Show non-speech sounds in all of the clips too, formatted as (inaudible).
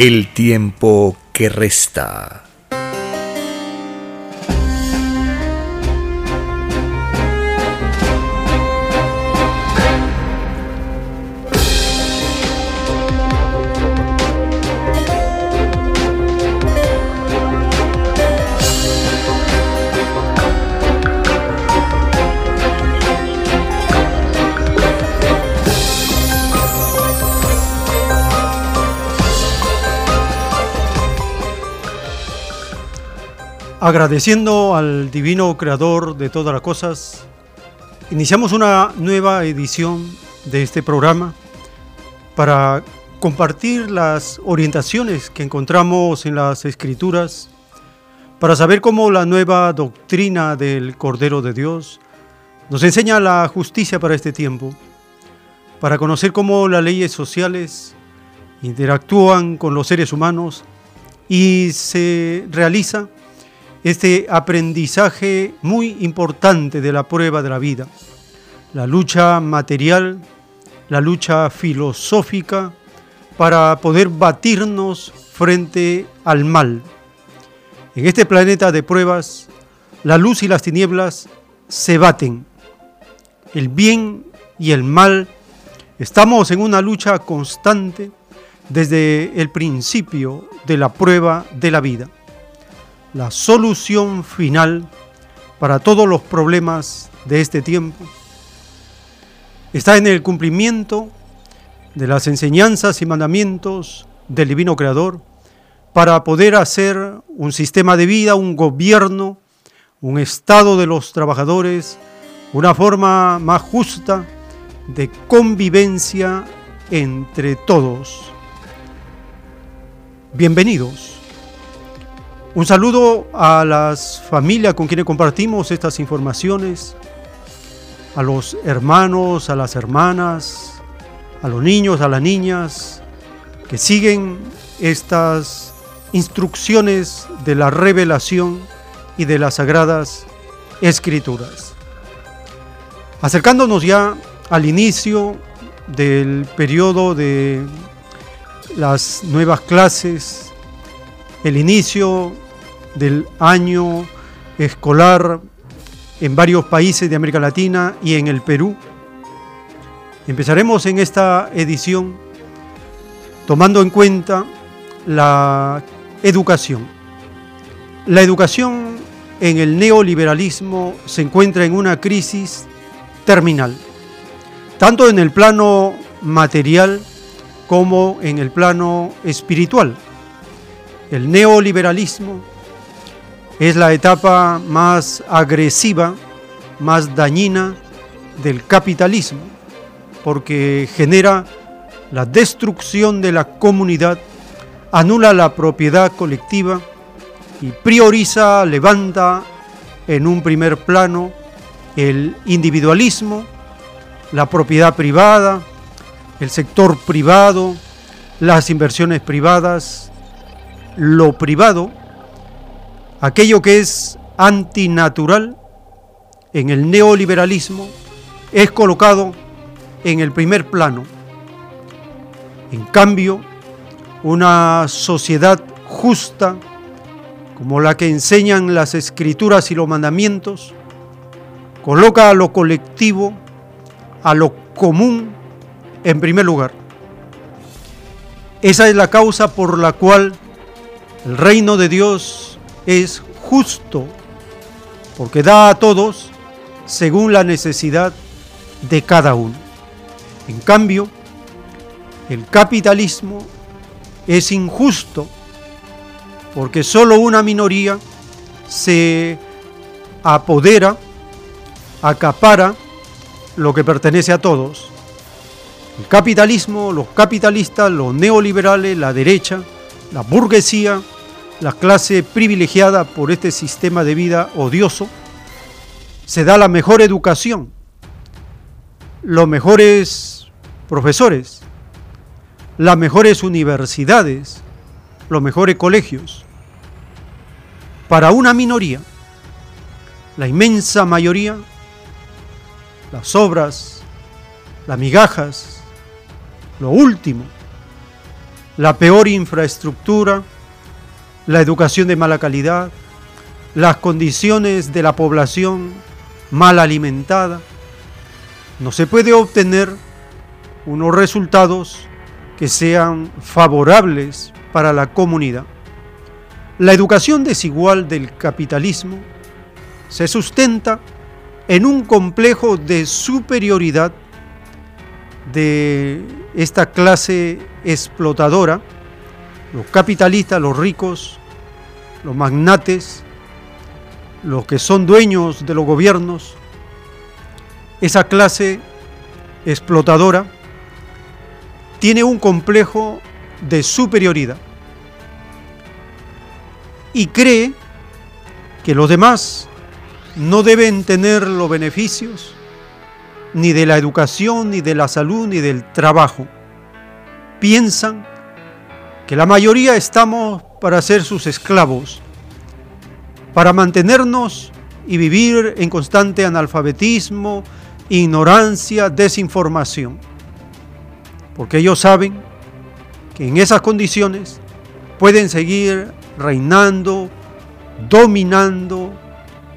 El tiempo que resta. Agradeciendo al divino creador de todas las cosas, iniciamos una nueva edición de este programa para compartir las orientaciones que encontramos en las escrituras, para saber cómo la nueva doctrina del Cordero de Dios nos enseña la justicia para este tiempo, para conocer cómo las leyes sociales interactúan con los seres humanos y se realiza este aprendizaje muy importante de la prueba de la vida, la lucha material, la lucha filosófica para poder batirnos frente al mal. En este planeta de pruebas, la luz y las tinieblas se baten. El bien y el mal, estamos en una lucha constante desde el principio de la prueba de la vida la solución final para todos los problemas de este tiempo. Está en el cumplimiento de las enseñanzas y mandamientos del Divino Creador para poder hacer un sistema de vida, un gobierno, un estado de los trabajadores, una forma más justa de convivencia entre todos. Bienvenidos un saludo a las familias con quienes compartimos estas informaciones, a los hermanos, a las hermanas, a los niños, a las niñas que siguen estas instrucciones de la revelación y de las sagradas escrituras. Acercándonos ya al inicio del periodo de las nuevas clases el inicio del año escolar en varios países de América Latina y en el Perú. Empezaremos en esta edición tomando en cuenta la educación. La educación en el neoliberalismo se encuentra en una crisis terminal, tanto en el plano material como en el plano espiritual. El neoliberalismo es la etapa más agresiva, más dañina del capitalismo, porque genera la destrucción de la comunidad, anula la propiedad colectiva y prioriza, levanta en un primer plano el individualismo, la propiedad privada, el sector privado, las inversiones privadas, lo privado, aquello que es antinatural en el neoliberalismo, es colocado en el primer plano. En cambio, una sociedad justa, como la que enseñan las escrituras y los mandamientos, coloca a lo colectivo, a lo común, en primer lugar. Esa es la causa por la cual el reino de Dios es justo, porque da a todos según la necesidad de cada uno. En cambio, el capitalismo es injusto, porque solo una minoría se apodera, acapara lo que pertenece a todos. El capitalismo, los capitalistas, los neoliberales, la derecha, la burguesía, la clase privilegiada por este sistema de vida odioso, se da la mejor educación, los mejores profesores, las mejores universidades, los mejores colegios. Para una minoría, la inmensa mayoría, las obras, las migajas, lo último, la peor infraestructura, la educación de mala calidad, las condiciones de la población mal alimentada, no se puede obtener unos resultados que sean favorables para la comunidad. La educación desigual del capitalismo se sustenta en un complejo de superioridad de esta clase explotadora, los capitalistas, los ricos, los magnates, los que son dueños de los gobiernos, esa clase explotadora tiene un complejo de superioridad y cree que los demás no deben tener los beneficios ni de la educación, ni de la salud, ni del trabajo. Piensan que la mayoría estamos para ser sus esclavos, para mantenernos y vivir en constante analfabetismo, ignorancia, desinformación. Porque ellos saben que en esas condiciones pueden seguir reinando, dominando,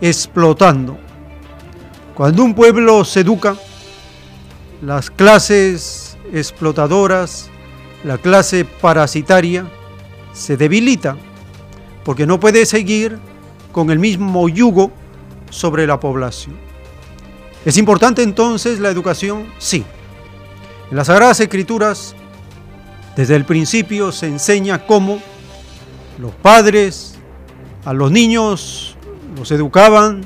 explotando. Cuando un pueblo se educa, las clases explotadoras, la clase parasitaria, se debilita porque no puede seguir con el mismo yugo sobre la población. ¿Es importante entonces la educación? Sí. En las Sagradas Escrituras, desde el principio se enseña cómo los padres a los niños los educaban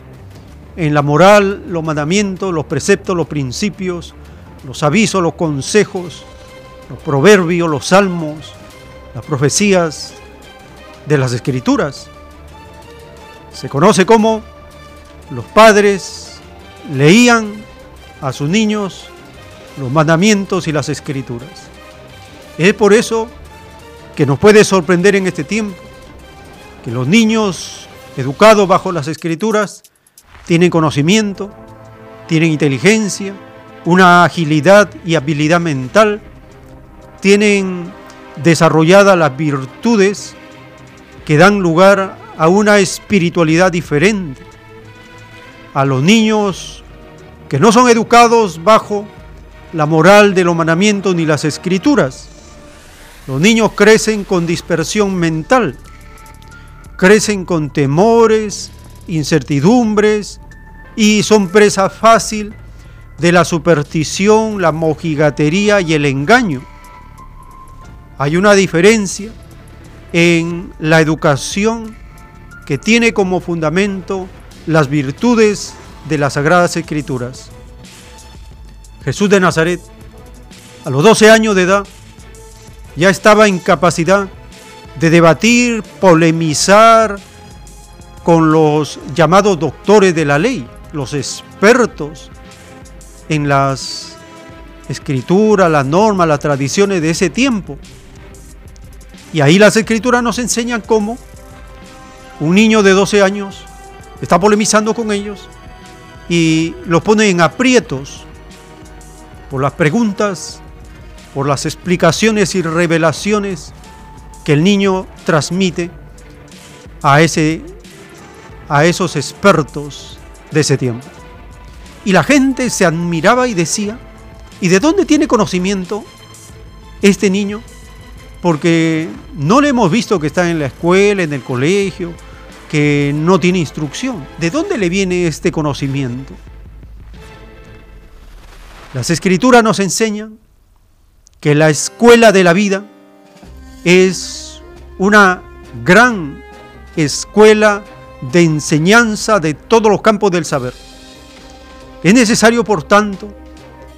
en la moral, los mandamientos, los preceptos, los principios, los avisos, los consejos, los proverbios, los salmos, las profecías de las escrituras. Se conoce como los padres leían a sus niños los mandamientos y las escrituras. Es por eso que nos puede sorprender en este tiempo que los niños educados bajo las escrituras tienen conocimiento, tienen inteligencia, una agilidad y habilidad mental, tienen desarrolladas las virtudes que dan lugar a una espiritualidad diferente. A los niños que no son educados bajo la moral de los mandamientos ni las escrituras. Los niños crecen con dispersión mental, crecen con temores, incertidumbres y son presa fácil de la superstición, la mojigatería y el engaño. Hay una diferencia en la educación que tiene como fundamento las virtudes de las Sagradas Escrituras. Jesús de Nazaret, a los 12 años de edad, ya estaba en capacidad de debatir, polemizar con los llamados doctores de la ley, los expertos en las escrituras, las normas, las tradiciones de ese tiempo. Y ahí las escrituras nos enseñan cómo un niño de 12 años está polemizando con ellos y los pone en aprietos por las preguntas, por las explicaciones y revelaciones que el niño transmite a, ese, a esos expertos de ese tiempo. Y la gente se admiraba y decía, ¿y de dónde tiene conocimiento este niño porque no le hemos visto que está en la escuela, en el colegio, que no tiene instrucción. ¿De dónde le viene este conocimiento? Las escrituras nos enseñan que la escuela de la vida es una gran escuela de enseñanza de todos los campos del saber. Es necesario, por tanto,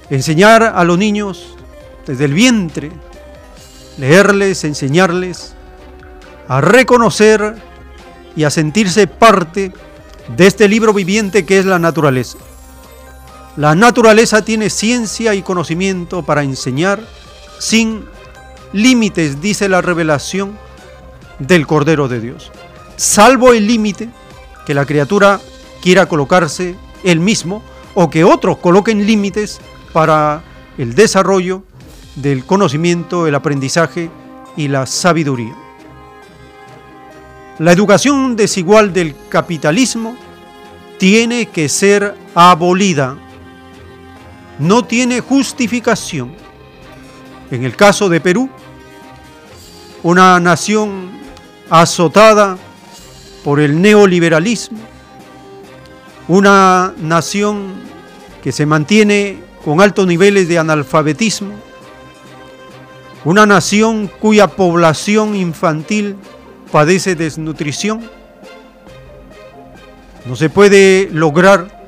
enseñar a los niños desde el vientre, leerles, enseñarles a reconocer y a sentirse parte de este libro viviente que es la naturaleza. La naturaleza tiene ciencia y conocimiento para enseñar sin límites, dice la revelación del Cordero de Dios, salvo el límite que la criatura quiera colocarse él mismo o que otros coloquen límites para el desarrollo del conocimiento, el aprendizaje y la sabiduría. La educación desigual del capitalismo tiene que ser abolida. No tiene justificación. En el caso de Perú, una nación azotada por el neoliberalismo, una nación que se mantiene con altos niveles de analfabetismo, una nación cuya población infantil padece desnutrición. No se puede lograr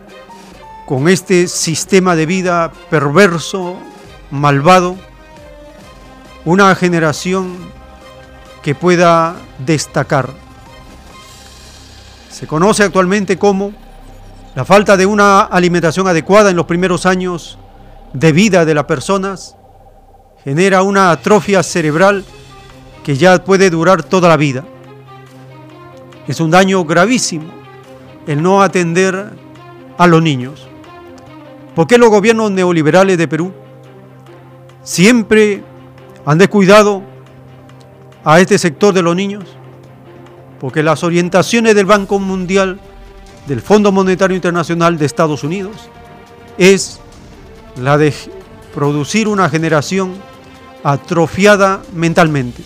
con este sistema de vida perverso, malvado, una generación que pueda destacar. Se conoce actualmente como la falta de una alimentación adecuada en los primeros años de vida de las personas genera una atrofia cerebral que ya puede durar toda la vida. Es un daño gravísimo el no atender a los niños. ¿Por qué los gobiernos neoliberales de Perú siempre han descuidado a este sector de los niños? Porque las orientaciones del Banco Mundial, del Fondo Monetario Internacional de Estados Unidos, es la de producir una generación atrofiada mentalmente,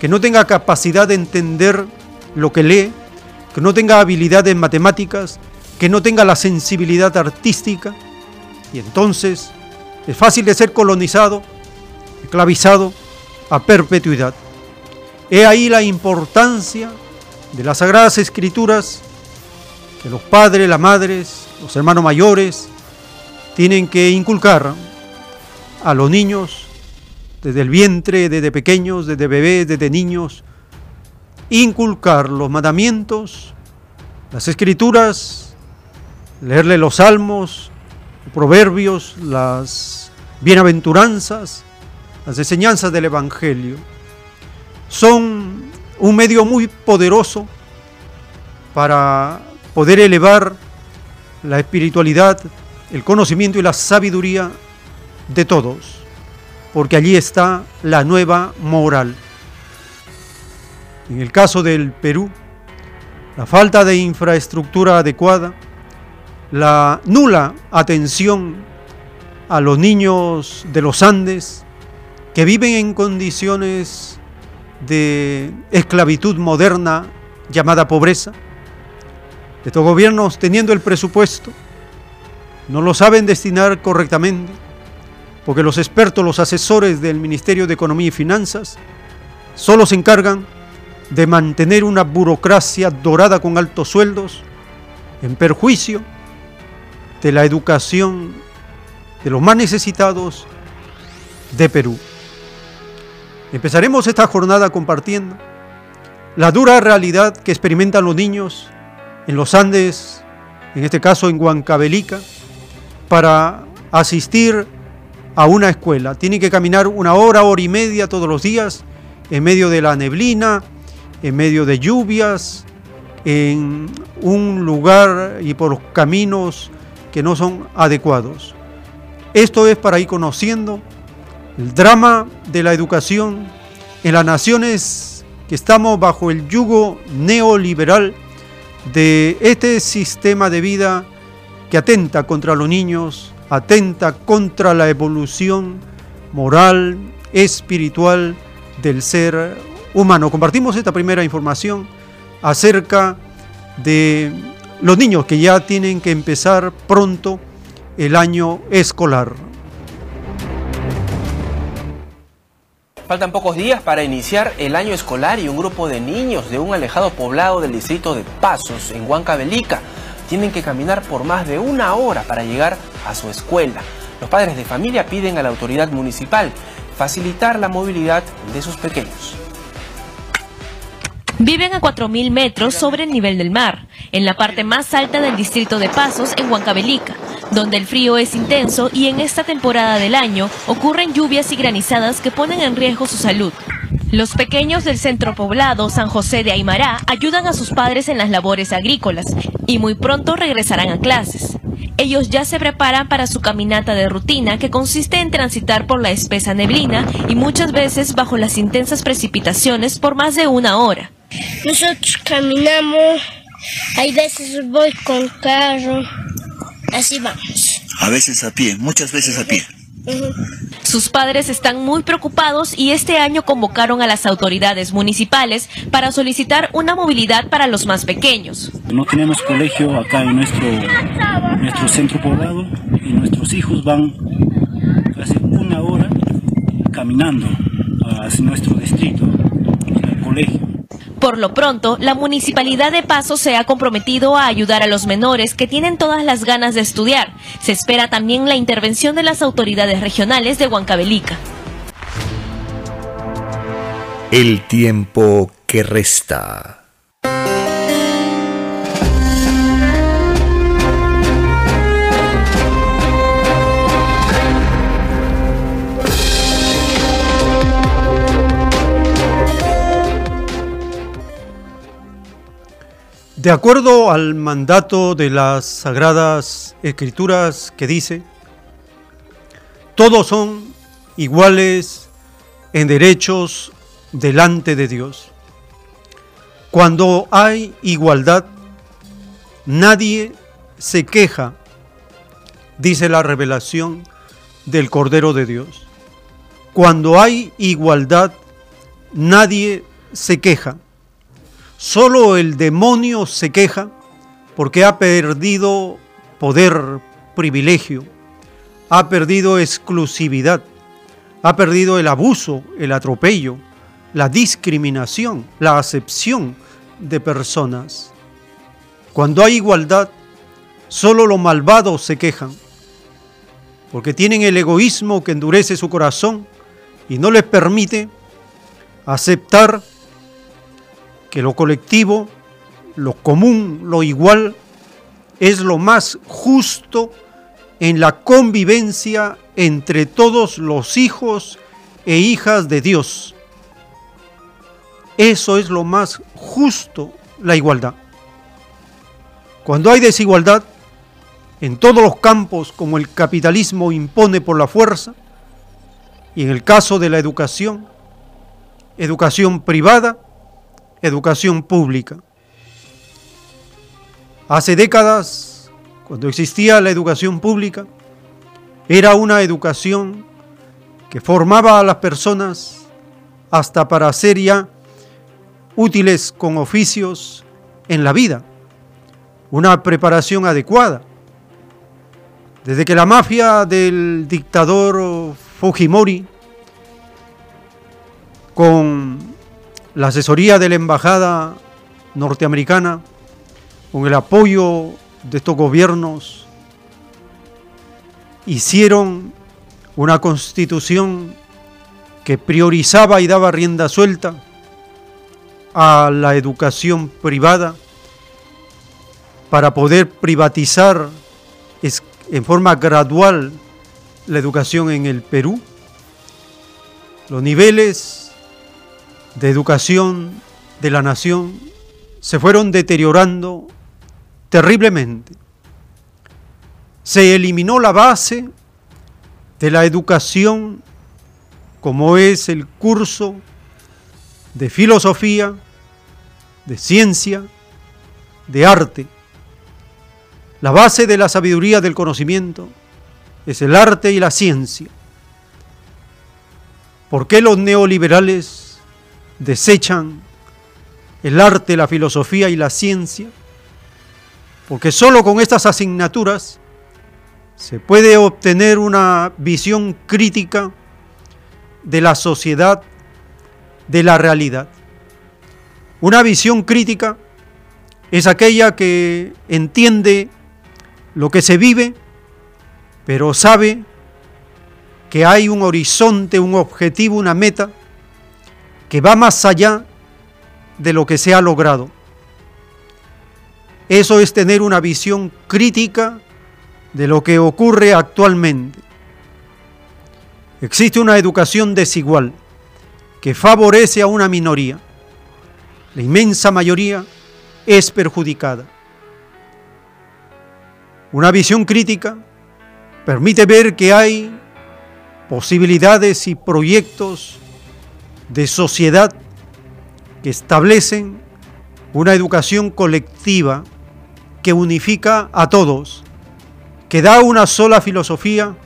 que no tenga capacidad de entender lo que lee, que no tenga habilidad en matemáticas, que no tenga la sensibilidad artística, y entonces es fácil de ser colonizado, esclavizado a perpetuidad. He ahí la importancia de las sagradas escrituras que los padres, las madres, los hermanos mayores tienen que inculcar a los niños desde el vientre, desde pequeños, desde bebés, desde niños, inculcar los mandamientos, las escrituras, leerle los salmos, proverbios, las bienaventuranzas, las enseñanzas del Evangelio. Son un medio muy poderoso para poder elevar la espiritualidad, el conocimiento y la sabiduría de todos, porque allí está la nueva moral. En el caso del Perú, la falta de infraestructura adecuada, la nula atención a los niños de los Andes que viven en condiciones de esclavitud moderna llamada pobreza. Estos gobiernos teniendo el presupuesto no lo saben destinar correctamente porque los expertos, los asesores del Ministerio de Economía y Finanzas solo se encargan de mantener una burocracia dorada con altos sueldos en perjuicio de la educación de los más necesitados de Perú. Empezaremos esta jornada compartiendo la dura realidad que experimentan los niños en los Andes, en este caso en Huancavelica, para asistir a una escuela. Tienen que caminar una hora, hora y media todos los días en medio de la neblina, en medio de lluvias, en un lugar y por caminos que no son adecuados. Esto es para ir conociendo el drama de la educación en las naciones que estamos bajo el yugo neoliberal de este sistema de vida que atenta contra los niños, atenta contra la evolución moral, espiritual, del ser humano. Compartimos esta primera información acerca de los niños que ya tienen que empezar pronto el año escolar. Faltan pocos días para iniciar el año escolar y un grupo de niños de un alejado poblado del distrito de Pasos, en Huancavelica, tienen que caminar por más de una hora para llegar a su escuela. Los padres de familia piden a la autoridad municipal facilitar la movilidad de sus pequeños. Viven a 4.000 metros sobre el nivel del mar, en la parte más alta del distrito de Pasos, en Huancavelica, donde el frío es intenso y en esta temporada del año ocurren lluvias y granizadas que ponen en riesgo su salud. Los pequeños del centro poblado San José de Aymará ayudan a sus padres en las labores agrícolas y muy pronto regresarán a clases. Ellos ya se preparan para su caminata de rutina que consiste en transitar por la espesa neblina y muchas veces bajo las intensas precipitaciones por más de una hora. Nosotros caminamos, hay veces voy con carro, así vamos. A veces a pie, muchas veces a pie. Sus padres están muy preocupados y este año convocaron a las autoridades municipales para solicitar una movilidad para los más pequeños. No tenemos colegio acá en nuestro, nuestro centro poblado y nuestros hijos van casi una hora caminando hacia nuestro distrito, al colegio. Por lo pronto, la Municipalidad de Paso se ha comprometido a ayudar a los menores que tienen todas las ganas de estudiar. Se espera también la intervención de las autoridades regionales de Huancavelica. El tiempo que resta. De acuerdo al mandato de las Sagradas Escrituras que dice, todos son iguales en derechos delante de Dios. Cuando hay igualdad, nadie se queja, dice la revelación del Cordero de Dios. Cuando hay igualdad, nadie se queja. Solo el demonio se queja porque ha perdido poder, privilegio, ha perdido exclusividad, ha perdido el abuso, el atropello, la discriminación, la acepción de personas. Cuando hay igualdad, solo los malvados se quejan, porque tienen el egoísmo que endurece su corazón y no les permite aceptar que lo colectivo, lo común, lo igual, es lo más justo en la convivencia entre todos los hijos e hijas de Dios. Eso es lo más justo, la igualdad. Cuando hay desigualdad, en todos los campos como el capitalismo impone por la fuerza, y en el caso de la educación, educación privada, educación pública. Hace décadas, cuando existía la educación pública, era una educación que formaba a las personas hasta para ser ya útiles con oficios en la vida, una preparación adecuada. Desde que la mafia del dictador Fujimori, con la asesoría de la embajada norteamericana, con el apoyo de estos gobiernos, hicieron una constitución que priorizaba y daba rienda suelta a la educación privada para poder privatizar en forma gradual la educación en el Perú. Los niveles de educación de la nación se fueron deteriorando terriblemente. Se eliminó la base de la educación como es el curso de filosofía, de ciencia, de arte. La base de la sabiduría del conocimiento es el arte y la ciencia. ¿Por qué los neoliberales desechan el arte, la filosofía y la ciencia? Porque solo con estas asignaturas se puede obtener una visión crítica de la sociedad, de la realidad. Una visión crítica es aquella que entiende lo que se vive, pero sabe que hay un horizonte, un objetivo, una meta que va más allá de lo que se ha logrado. Eso es tener una visión crítica de lo que ocurre actualmente. Existe una educación desigual que favorece a una minoría. La inmensa mayoría es perjudicada. Una visión crítica permite ver que hay posibilidades y proyectos de sociedad que establecen una educación colectiva que unifica a todos, que da una sola filosofía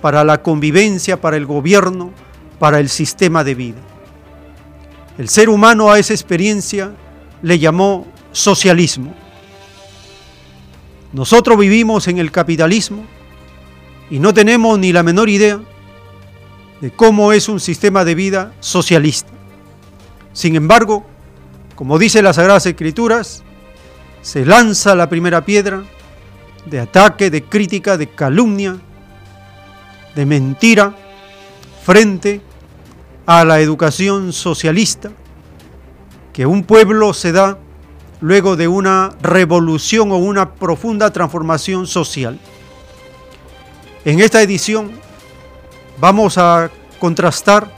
para la convivencia, para el gobierno, para el sistema de vida. El ser humano a esa experiencia le llamó socialismo. Nosotros vivimos en el capitalismo y no tenemos ni la menor idea de cómo es un sistema de vida socialista. Sin embargo, como dice las Sagradas Escrituras, se lanza la primera piedra de ataque, de crítica, de calumnia, de mentira frente a la educación socialista que un pueblo se da luego de una revolución o una profunda transformación social. En esta edición vamos a contrastar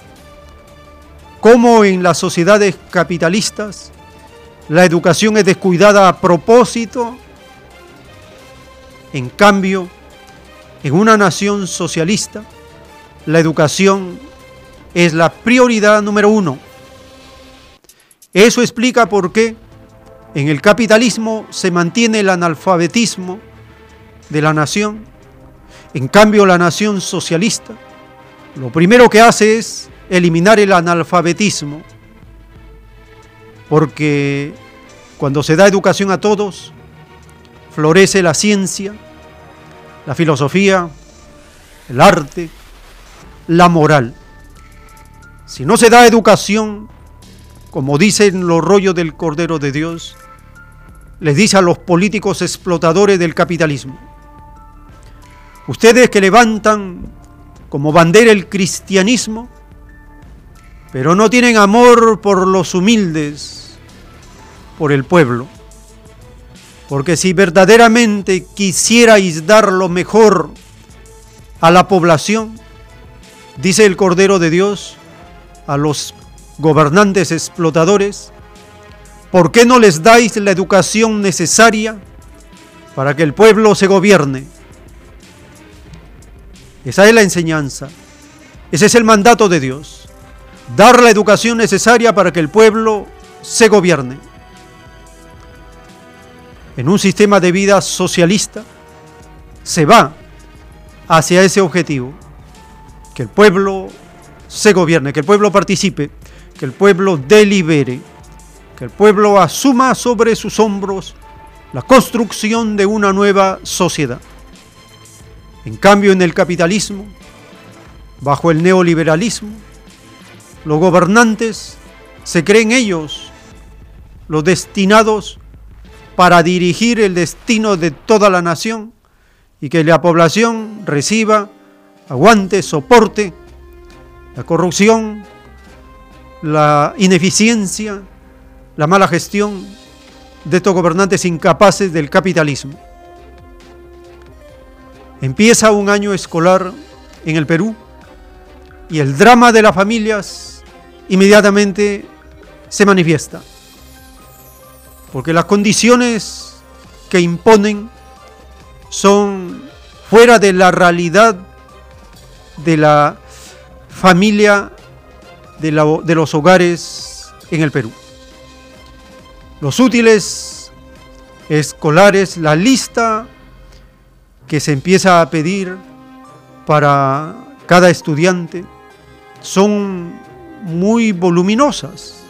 cómo en las sociedades capitalistas la educación es descuidada a propósito, en cambio, en una nación socialista, la educación es la prioridad número uno. Eso explica por qué en el capitalismo se mantiene el analfabetismo de la nación. En cambio, la nación socialista lo primero que hace es eliminar el analfabetismo porque cuando se da educación a todos, florece la ciencia, la filosofía, el arte, la moral. Si no se da educación, como dicen los rollos del Cordero de Dios, les dice a los políticos explotadores del capitalismo, ustedes que levantan como bandera el cristianismo, pero no tienen amor por los humildes, por el pueblo. Porque si verdaderamente quisierais dar lo mejor a la población, dice el Cordero de Dios a los gobernantes explotadores, ¿por qué no les dais la educación necesaria para que el pueblo se gobierne? Esa es la enseñanza, ese es el mandato de Dios dar la educación necesaria para que el pueblo se gobierne. En un sistema de vida socialista se va hacia ese objetivo, que el pueblo se gobierne, que el pueblo participe, que el pueblo delibere, que el pueblo asuma sobre sus hombros la construcción de una nueva sociedad. En cambio, en el capitalismo, bajo el neoliberalismo, los gobernantes se creen ellos los destinados para dirigir el destino de toda la nación y que la población reciba, aguante, soporte la corrupción, la ineficiencia, la mala gestión de estos gobernantes incapaces del capitalismo. Empieza un año escolar en el Perú y el drama de las familias inmediatamente se manifiesta. Porque las condiciones que imponen son fuera de la realidad de la familia, de, los hogares en el Perú. Los útiles escolares, la lista que se empieza a pedir para cada estudiante, son muy voluminosas.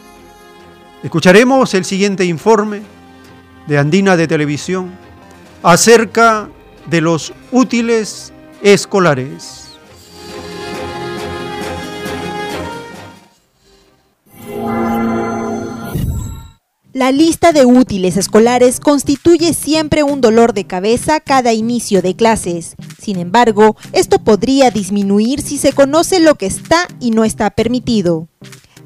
Escucharemos el siguiente informe de Andina de Televisión acerca de los útiles escolares. La lista de útiles escolares constituye siempre un dolor de cabeza cada inicio de clases. Sin embargo, esto podría disminuir si se conoce lo que está y no está permitido.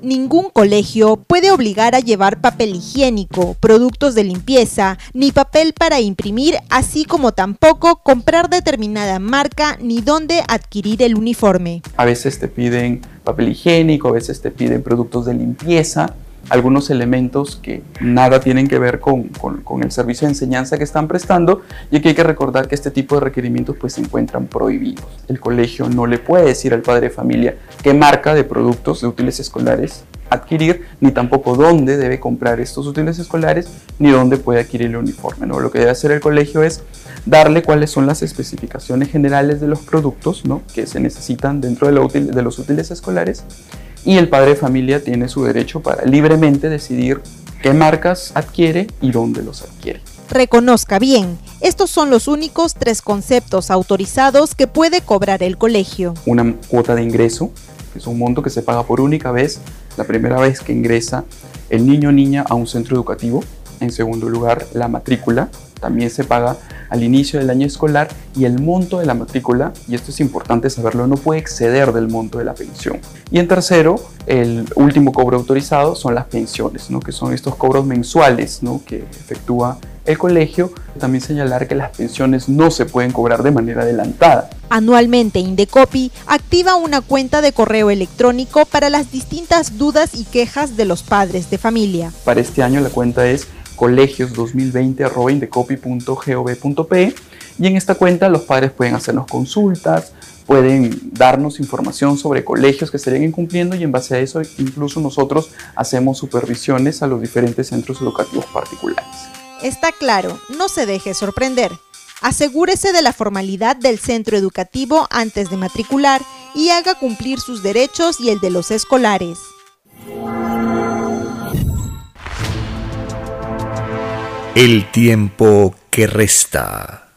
Ningún colegio puede obligar a llevar papel higiénico, productos de limpieza, ni papel para imprimir, así como tampoco comprar determinada marca ni dónde adquirir el uniforme. A veces te piden papel higiénico, a veces te piden productos de limpieza algunos elementos que nada tienen que ver con, el servicio de enseñanza que están prestando y que hay que recordar que este tipo de requerimientos pues se encuentran prohibidos. El colegio no le puede decir al padre de familia qué marca de productos de útiles escolares adquirir, ni tampoco dónde debe comprar estos útiles escolares, ni dónde puede adquirir el uniforme. ¿no? Lo que debe hacer el colegio es darle cuáles son las especificaciones generales de los productos ¿no? que se necesitan dentro de, de los útiles escolares y el padre de familia tiene su derecho para libremente decidir qué marcas adquiere y dónde los adquiere. Reconozca bien, estos son los únicos tres conceptos autorizados que puede cobrar el colegio. Una cuota de ingreso, que es un monto que se paga por única vez, la primera vez que ingresa el niño o niña a un centro educativo. En segundo lugar, la matrícula, también se paga al inicio del año escolar y el monto de la matrícula, y esto es importante saberlo, no puede exceder del monto de la pensión. Y en tercero, el último cobro autorizado son las pensiones, ¿no? que son estos cobros mensuales ¿no? que efectúa el colegio. También señalar que las pensiones no se pueden cobrar de manera adelantada. Anualmente Indecopi activa una cuenta de correo electrónico para las distintas dudas y quejas de los padres de familia. Para este año la cuenta es colegios2020.indecopi.gov.pe y en esta cuenta los padres pueden hacernos consultas, pueden darnos información sobre colegios que estarían incumpliendo y en base a eso incluso nosotros hacemos supervisiones a los diferentes centros educativos particulares. Está claro, no se deje sorprender. Asegúrese de la formalidad del centro educativo antes de matricular y haga cumplir sus derechos y el de los escolares. El tiempo que resta.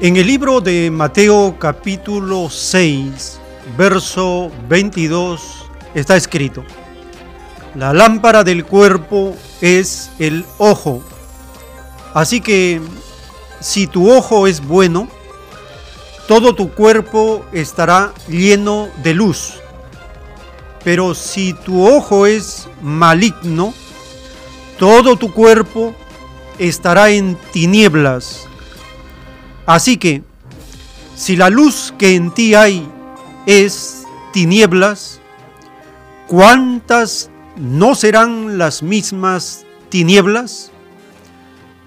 En el libro de Mateo capítulo 6, verso 22, está escrito, La lámpara del cuerpo es el ojo. Así que si tu ojo es bueno, todo tu cuerpo estará lleno de luz. Pero si tu ojo es maligno, todo tu cuerpo estará en tinieblas. Así que, si la luz que en ti hay es tinieblas, ¿cuántas no serán las mismas tinieblas?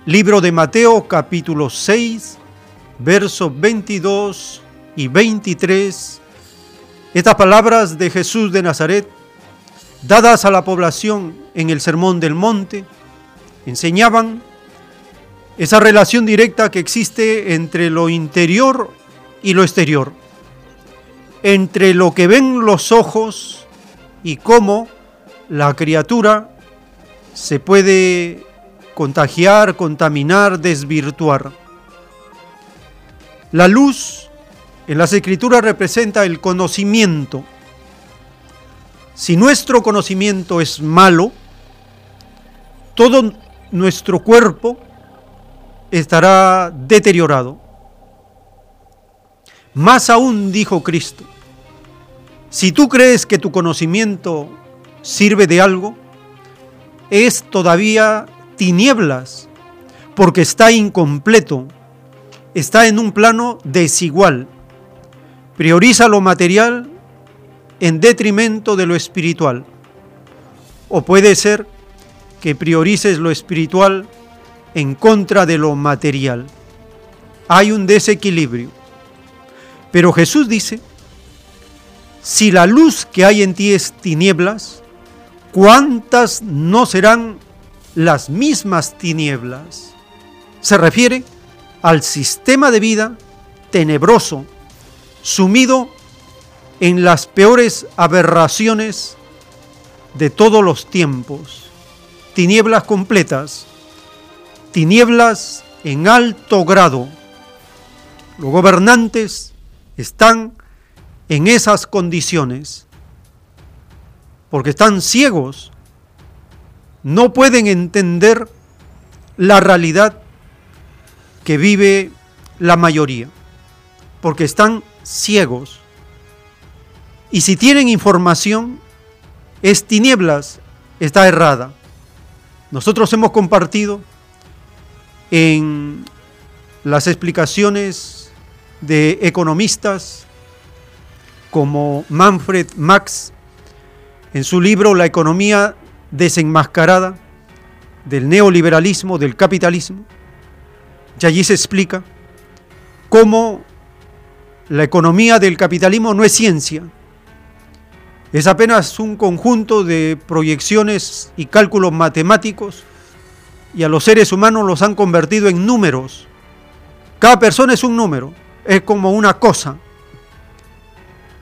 Libro de Mateo capítulo 6, versos 22 y 23. Estas palabras de Jesús de Nazaret, dadas a la población en el Sermón del Monte, enseñaban esa relación directa que existe entre lo interior y lo exterior, entre lo que ven los ojos y cómo la criatura se puede contagiar, contaminar, desvirtuar. La luz en las escrituras representa el conocimiento. Si nuestro conocimiento es malo, todo nuestro cuerpo estará deteriorado. Más aún dijo Cristo, si tú crees que tu conocimiento sirve de algo, es todavía tinieblas, porque está incompleto, está en un plano desigual. Prioriza lo material en detrimento de lo espiritual. O puede ser que priorices lo espiritual en contra de lo material. Hay un desequilibrio. Pero Jesús dice, si la luz que hay en ti es tinieblas, ¿cuántas no serán las mismas tinieblas? Se refiere al sistema de vida tenebroso, sumido en las peores aberraciones de todos los tiempos, tinieblas completas, tinieblas en alto grado. Los gobernantes están en esas condiciones porque están ciegos, no pueden entender la realidad que vive la mayoría, porque están ciegos. Y si tienen información, es tinieblas, está errada. Nosotros hemos compartido en las explicaciones de economistas como Manfred Max en su libro La economía desenmascarada del neoliberalismo, del capitalismo, y allí se explica cómo la economía del capitalismo no es ciencia, es apenas un conjunto de proyecciones y cálculos matemáticos y a los seres humanos los han convertido en números. Cada persona es un número, es como una cosa,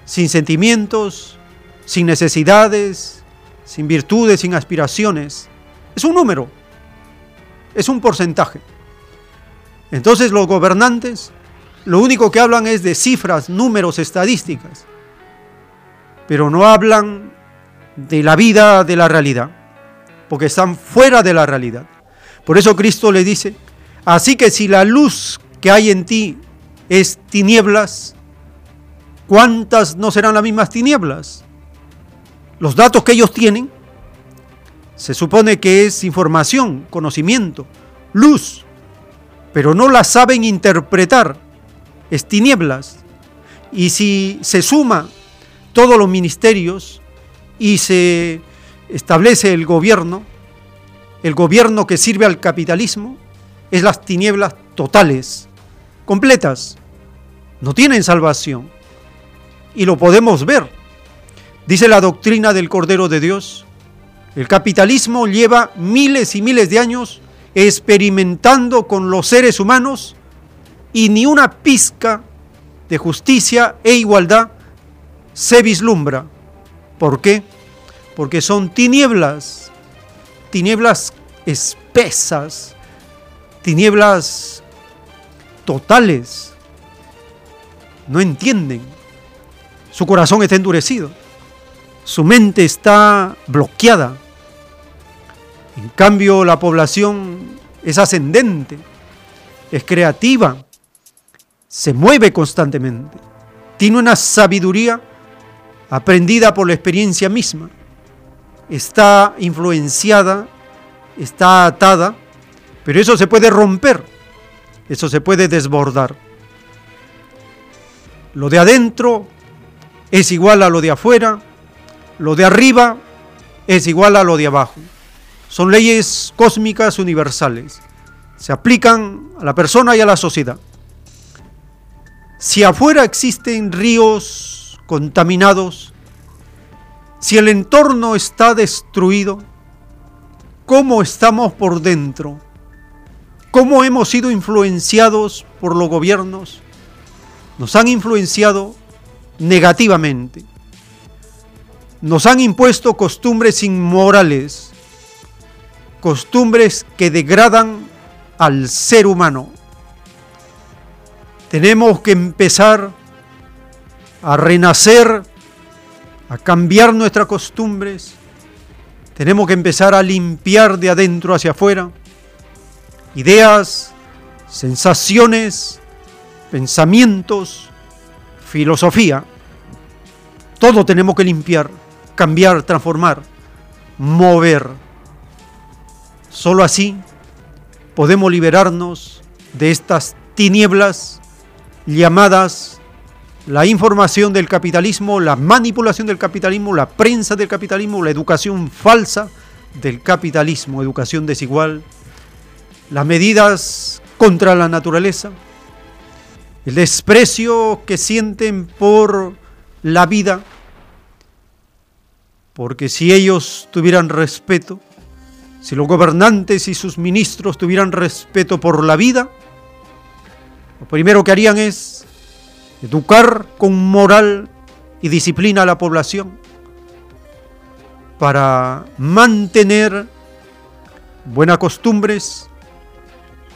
sin sentimientos, sin necesidades, sin virtudes, sin aspiraciones. Es un número, es un porcentaje. Entonces los gobernantes lo único que hablan es de cifras, números, estadísticas pero no hablan de la vida, de la realidad, porque están fuera de la realidad. Por eso Cristo le dice, así que si la luz que hay en ti es tinieblas, ¿cuántas no serán las mismas tinieblas? Los datos que ellos tienen, se supone que es información, conocimiento, luz, pero no la saben interpretar, es tinieblas. Y si se suma todos los ministerios y se establece el gobierno, el gobierno que sirve al capitalismo, es las tinieblas totales, completas. No tienen salvación. Y lo podemos ver. Dice la doctrina del Cordero de Dios, el capitalismo lleva miles y miles de años experimentando con los seres humanos y ni una pizca de justicia e igualdad se vislumbra. ¿Por qué? Porque son tinieblas, tinieblas espesas, tinieblas totales. No entienden. Su corazón está endurecido. Su mente está bloqueada. En cambio, la población es ascendente, es creativa, se mueve constantemente, tiene una sabiduría aprendida por la experiencia misma, está influenciada, está atada, pero eso se puede romper, eso se puede desbordar. Lo de adentro es igual a lo de afuera, lo de arriba es igual a lo de abajo. Son leyes cósmicas universales. Se aplican a la persona y a la sociedad. Si afuera existen ríos contaminados, si el entorno está destruido, ¿cómo estamos por dentro? ¿Cómo hemos sido influenciados por los gobiernos? Nos han influenciado negativamente. Nos han impuesto costumbres inmorales, costumbres que degradan al ser humano. Tenemos que empezar a renacer, a cambiar nuestras costumbres. Tenemos que empezar a limpiar de adentro hacia afuera ideas, sensaciones, pensamientos, filosofía. Todo tenemos que limpiar, cambiar, transformar, mover. Solo así podemos liberarnos de estas tinieblas llamadas la información del capitalismo, la manipulación del capitalismo, la prensa del capitalismo, la educación falsa del capitalismo, educación desigual, las medidas contra la naturaleza, el desprecio que sienten por la vida, porque si ellos tuvieran respeto, si los gobernantes y sus ministros tuvieran respeto por la vida, lo primero que harían es educar con moral y disciplina a la población para mantener buenas costumbres,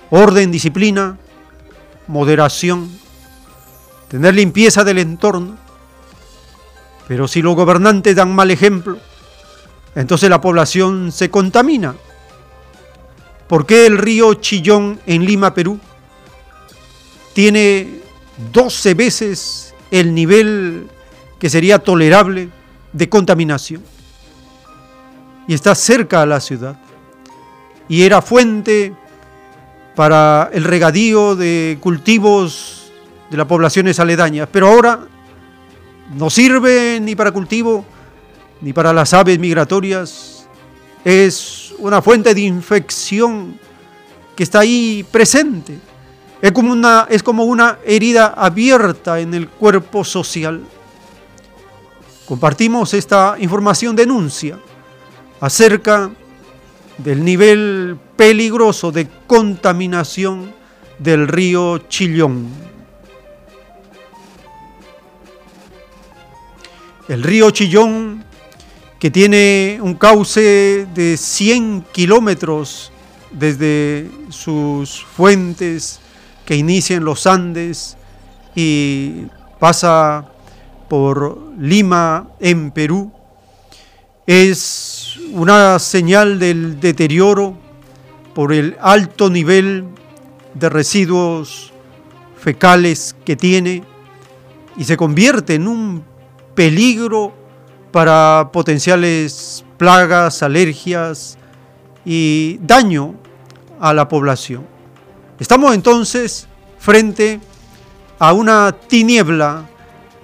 orden, disciplina, moderación, tener limpieza del entorno. Pero si los gobernantes dan mal ejemplo, entonces la población se contamina. ¿Por qué el río Chillón en Lima, Perú, tiene 12 veces el nivel que sería tolerable de contaminación? Y está cerca a la ciudad. Y era fuente para el regadío de cultivos de las poblaciones aledañas, pero ahora no sirve ni para cultivo ni para las aves migratorias, es una fuente de infección que está ahí presente. Es como una, es como una herida abierta en el cuerpo social. Compartimos esta información denuncia acerca del nivel peligroso de contaminación del río Chillón. El río Chillón, que tiene un cauce de 100 kilómetros desde sus fuentes que inician los Andes y pasa por Lima en Perú, es una señal del deterioro por el alto nivel de residuos fecales que tiene y se convierte en un peligro para potenciales plagas, alergias y daño a la población. Estamos entonces frente a una tiniebla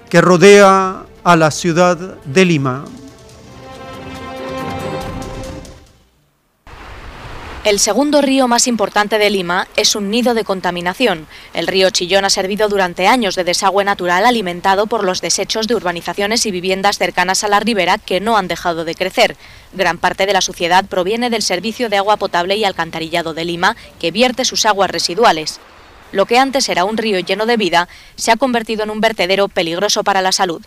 que rodea a la ciudad de Lima. El segundo río más importante de Lima es un nido de contaminación. El río Chillón ha servido durante años de desagüe natural alimentado por los desechos de urbanizaciones y viviendas cercanas a la ribera que no han dejado de crecer. Gran parte de la suciedad proviene del Servicio de Agua Potable y Alcantarillado de Lima, que vierte sus aguas residuales. Lo que antes era un río lleno de vida se ha convertido en un vertedero peligroso para la salud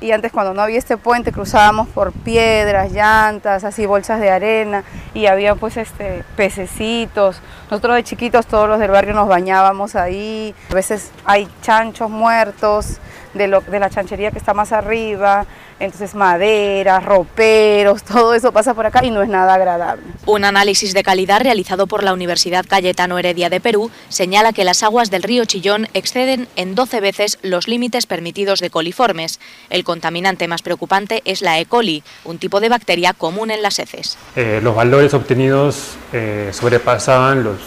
y antes cuando no había este puente cruzábamos por piedras, llantas, así bolsas de arena y había pues este pececitos. Nosotros de chiquitos todos los del barrio nos bañábamos ahí. A veces hay chanchos muertos de, lo, de la chanchería que está más arriba entonces madera, roperos, (laughs) todo eso pasa por acá y no es nada agradable. Un análisis de calidad realizado por la Universidad Cayetano Heredia de Perú señala que las aguas del río Chillón exceden en 12 veces los límites permitidos de coliformes. El contaminante más preocupante es la E. coli, un tipo de bacteria común en las heces. Eh, los valores obtenidos eh, sobrepasaban los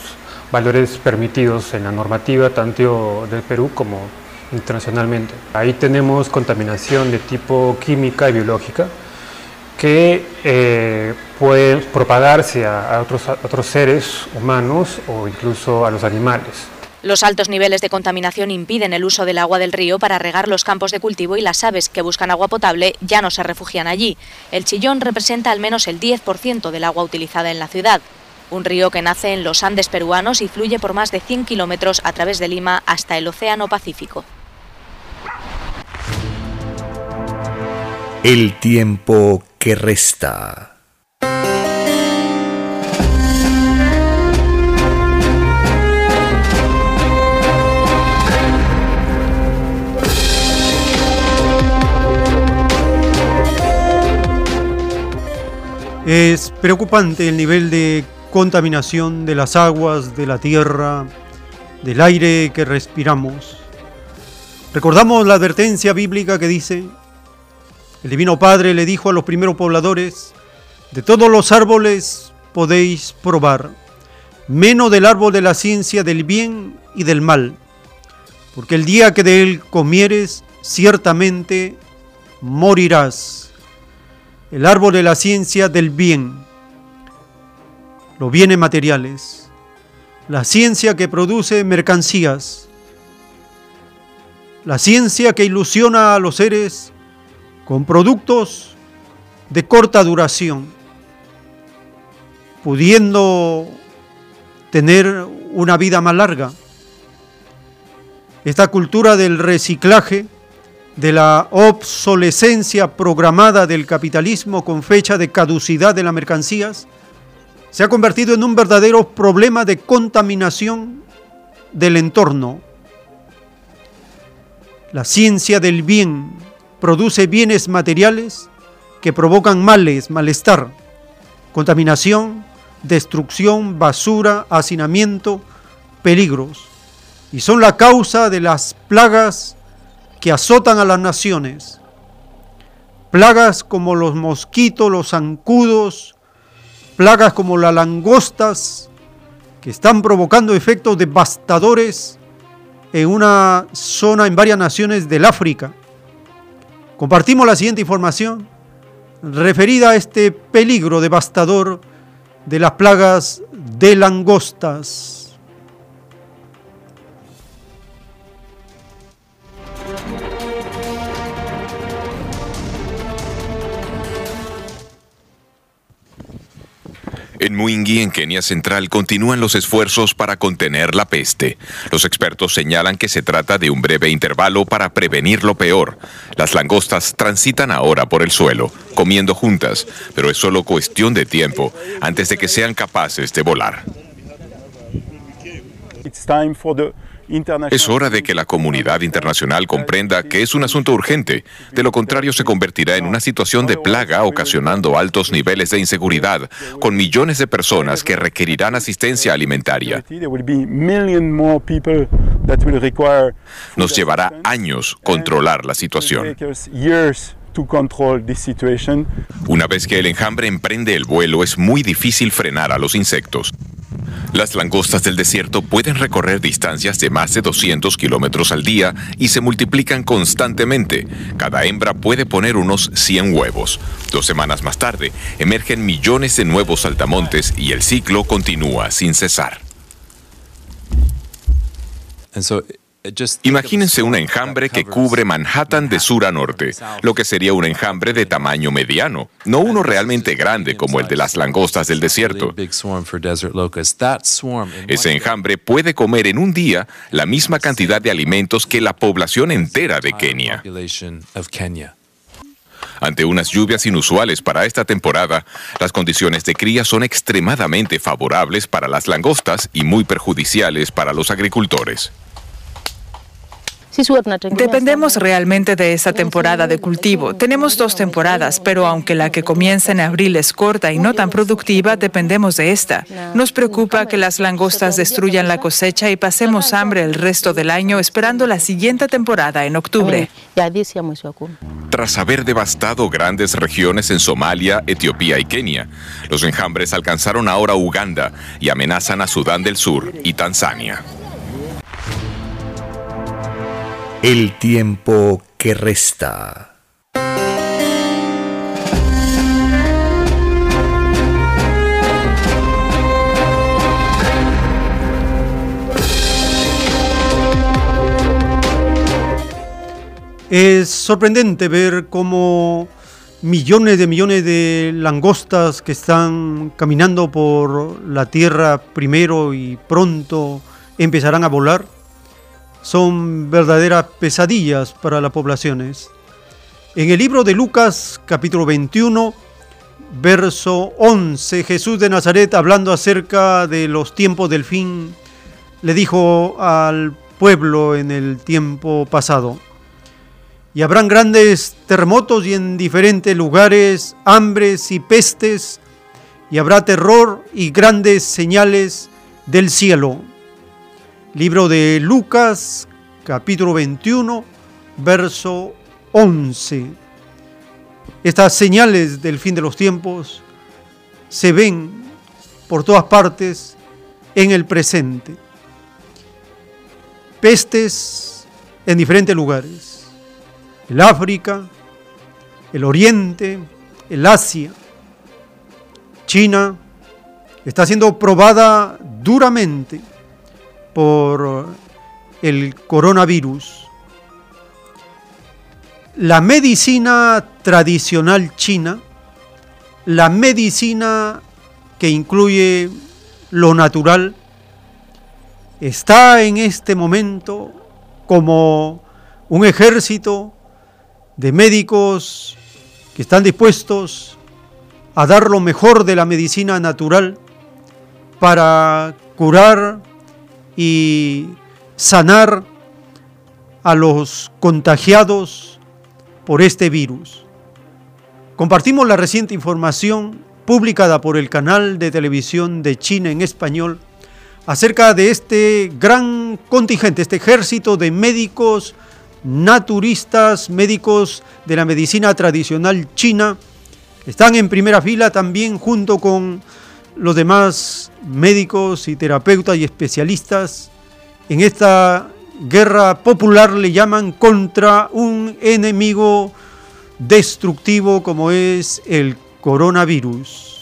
valores permitidos en la normativa tanto del Perú como internacionalmente. Ahí tenemos contaminación de tipo química y biológica que eh, puede propagarse a, otros, a otros seres humanos o incluso a los animales. Los altos niveles de contaminación impiden el uso del agua del río para regar los campos de cultivo y las aves que buscan agua potable ya no se refugian allí. El Chillón representa al menos el 10% del agua utilizada en la ciudad. Un río que nace en los Andes peruanos y fluye por más de 100 kilómetros a través de Lima hasta el Océano Pacífico. El tiempo que resta. Es preocupante el nivel de contaminación de las aguas, de la tierra, del aire que respiramos. Recordamos la advertencia bíblica que dice, el Divino Padre le dijo a los primeros pobladores, de todos los árboles podéis probar, menos del árbol de la ciencia del bien y del mal, porque el día que de él comieres, ciertamente morirás. El árbol de la ciencia del bien, los bienes materiales, la ciencia que produce mercancías, la ciencia que ilusiona a los seres con productos de corta duración, pudiendo tener una vida más larga. Esta cultura del reciclaje, de la obsolescencia programada del capitalismo con fecha de caducidad de las mercancías, se ha convertido en un verdadero problema de contaminación del entorno. La ciencia del bien produce bienes materiales que provocan males, malestar, contaminación, destrucción, basura, hacinamiento, peligros, y son la causa de las plagas que azotan a las naciones. Plagas como los mosquitos, los zancudos, plagas como las langostas, que están provocando efectos devastadores en una zona en varias naciones del África. Compartimos la siguiente información referida a este peligro devastador de las plagas de langostas. En Muingi, en Kenia Central, continúan los esfuerzos para contener la peste. Los expertos señalan que se trata de un breve intervalo para prevenir lo peor. Las langostas transitan ahora por el suelo, comiendo juntas, pero es solo cuestión de tiempo antes de que sean capaces de volar. Es hora de que la comunidad internacional comprenda que es un asunto urgente. De lo contrario, se convertirá en una situación de plaga ocasionando altos niveles de inseguridad, con millones de personas que requerirán asistencia alimentaria. Nos llevará años controlar la situación. Una vez que el enjambre emprende el vuelo, es muy difícil frenar a los insectos. Las langostas del desierto pueden recorrer distancias de más de 200 kilómetros al día y se multiplican constantemente. Cada hembra puede poner unos 100 huevos. Dos semanas más tarde, emergen millones de nuevos saltamontes y el ciclo continúa sin cesar. Imagínense un enjambre que cubre Manhattan de sur a norte, lo que sería un enjambre de tamaño mediano, no uno realmente grande como el de las langostas del desierto. Ese enjambre puede comer en un día la misma cantidad de alimentos que la población entera de Kenia. Ante unas lluvias inusuales para esta temporada, las condiciones de cría son extremadamente favorables para las langostas y muy perjudiciales para los agricultores. Dependemos realmente de esa temporada de cultivo. Tenemos dos temporadas, pero aunque la que comienza en abril es corta y no tan productiva, dependemos de esta. Nos preocupa que las langostas destruyan la cosecha y pasemos hambre el resto del año esperando la siguiente temporada en octubre. Tras haber devastado grandes regiones en Somalia, Etiopía y Kenia, los enjambres alcanzaron ahora Uganda y amenazan a Sudán del Sur y Tanzania. El tiempo que resta. Es sorprendente ver cómo millones de millones de langostas que están caminando por la tierra primero y pronto empezarán a volar son verdaderas pesadillas para las poblaciones. En el libro de Lucas capítulo 21, verso 11, Jesús de Nazaret hablando acerca de los tiempos del fin, le dijo al pueblo en el tiempo pasado, y habrán grandes terremotos y en diferentes lugares hambres y pestes, y habrá terror y grandes señales del cielo Libro de Lucas, capítulo 21, verso 11. Estas señales del fin de los tiempos se ven por todas partes en el presente. Pestes en diferentes lugares. El África, el Oriente, el Asia. China está siendo probada duramente por el coronavirus, la medicina tradicional china la medicina que incluye lo natural está en este momento como un ejército de médicos que están dispuestos a dar lo mejor de la medicina natural para curar y sanar a los contagiados por este virus. Compartimos la reciente información publicada por el canal de televisión de China en español acerca de este gran contingente, este ejército de médicos naturistas, médicos de la medicina tradicional china, están en primera fila también junto con los demás médicos y terapeutas y especialistas en esta guerra popular le llaman contra un enemigo destructivo como es el coronavirus.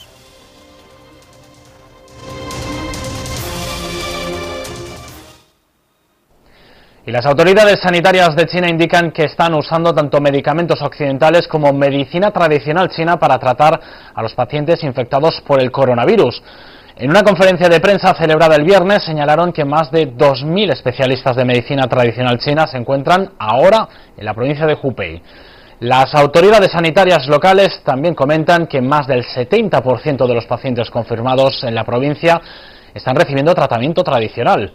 Y las autoridades sanitarias de China indican que están usando tanto medicamentos occidentales como medicina tradicional china para tratar a los pacientes infectados por el coronavirus. En una conferencia de prensa celebrada el viernes señalaron que más de 2.000 especialistas de medicina tradicional china se encuentran ahora en la provincia de Hubei. Las autoridades sanitarias locales también comentan que más del 70% de los pacientes confirmados en la provincia están recibiendo tratamiento tradicional.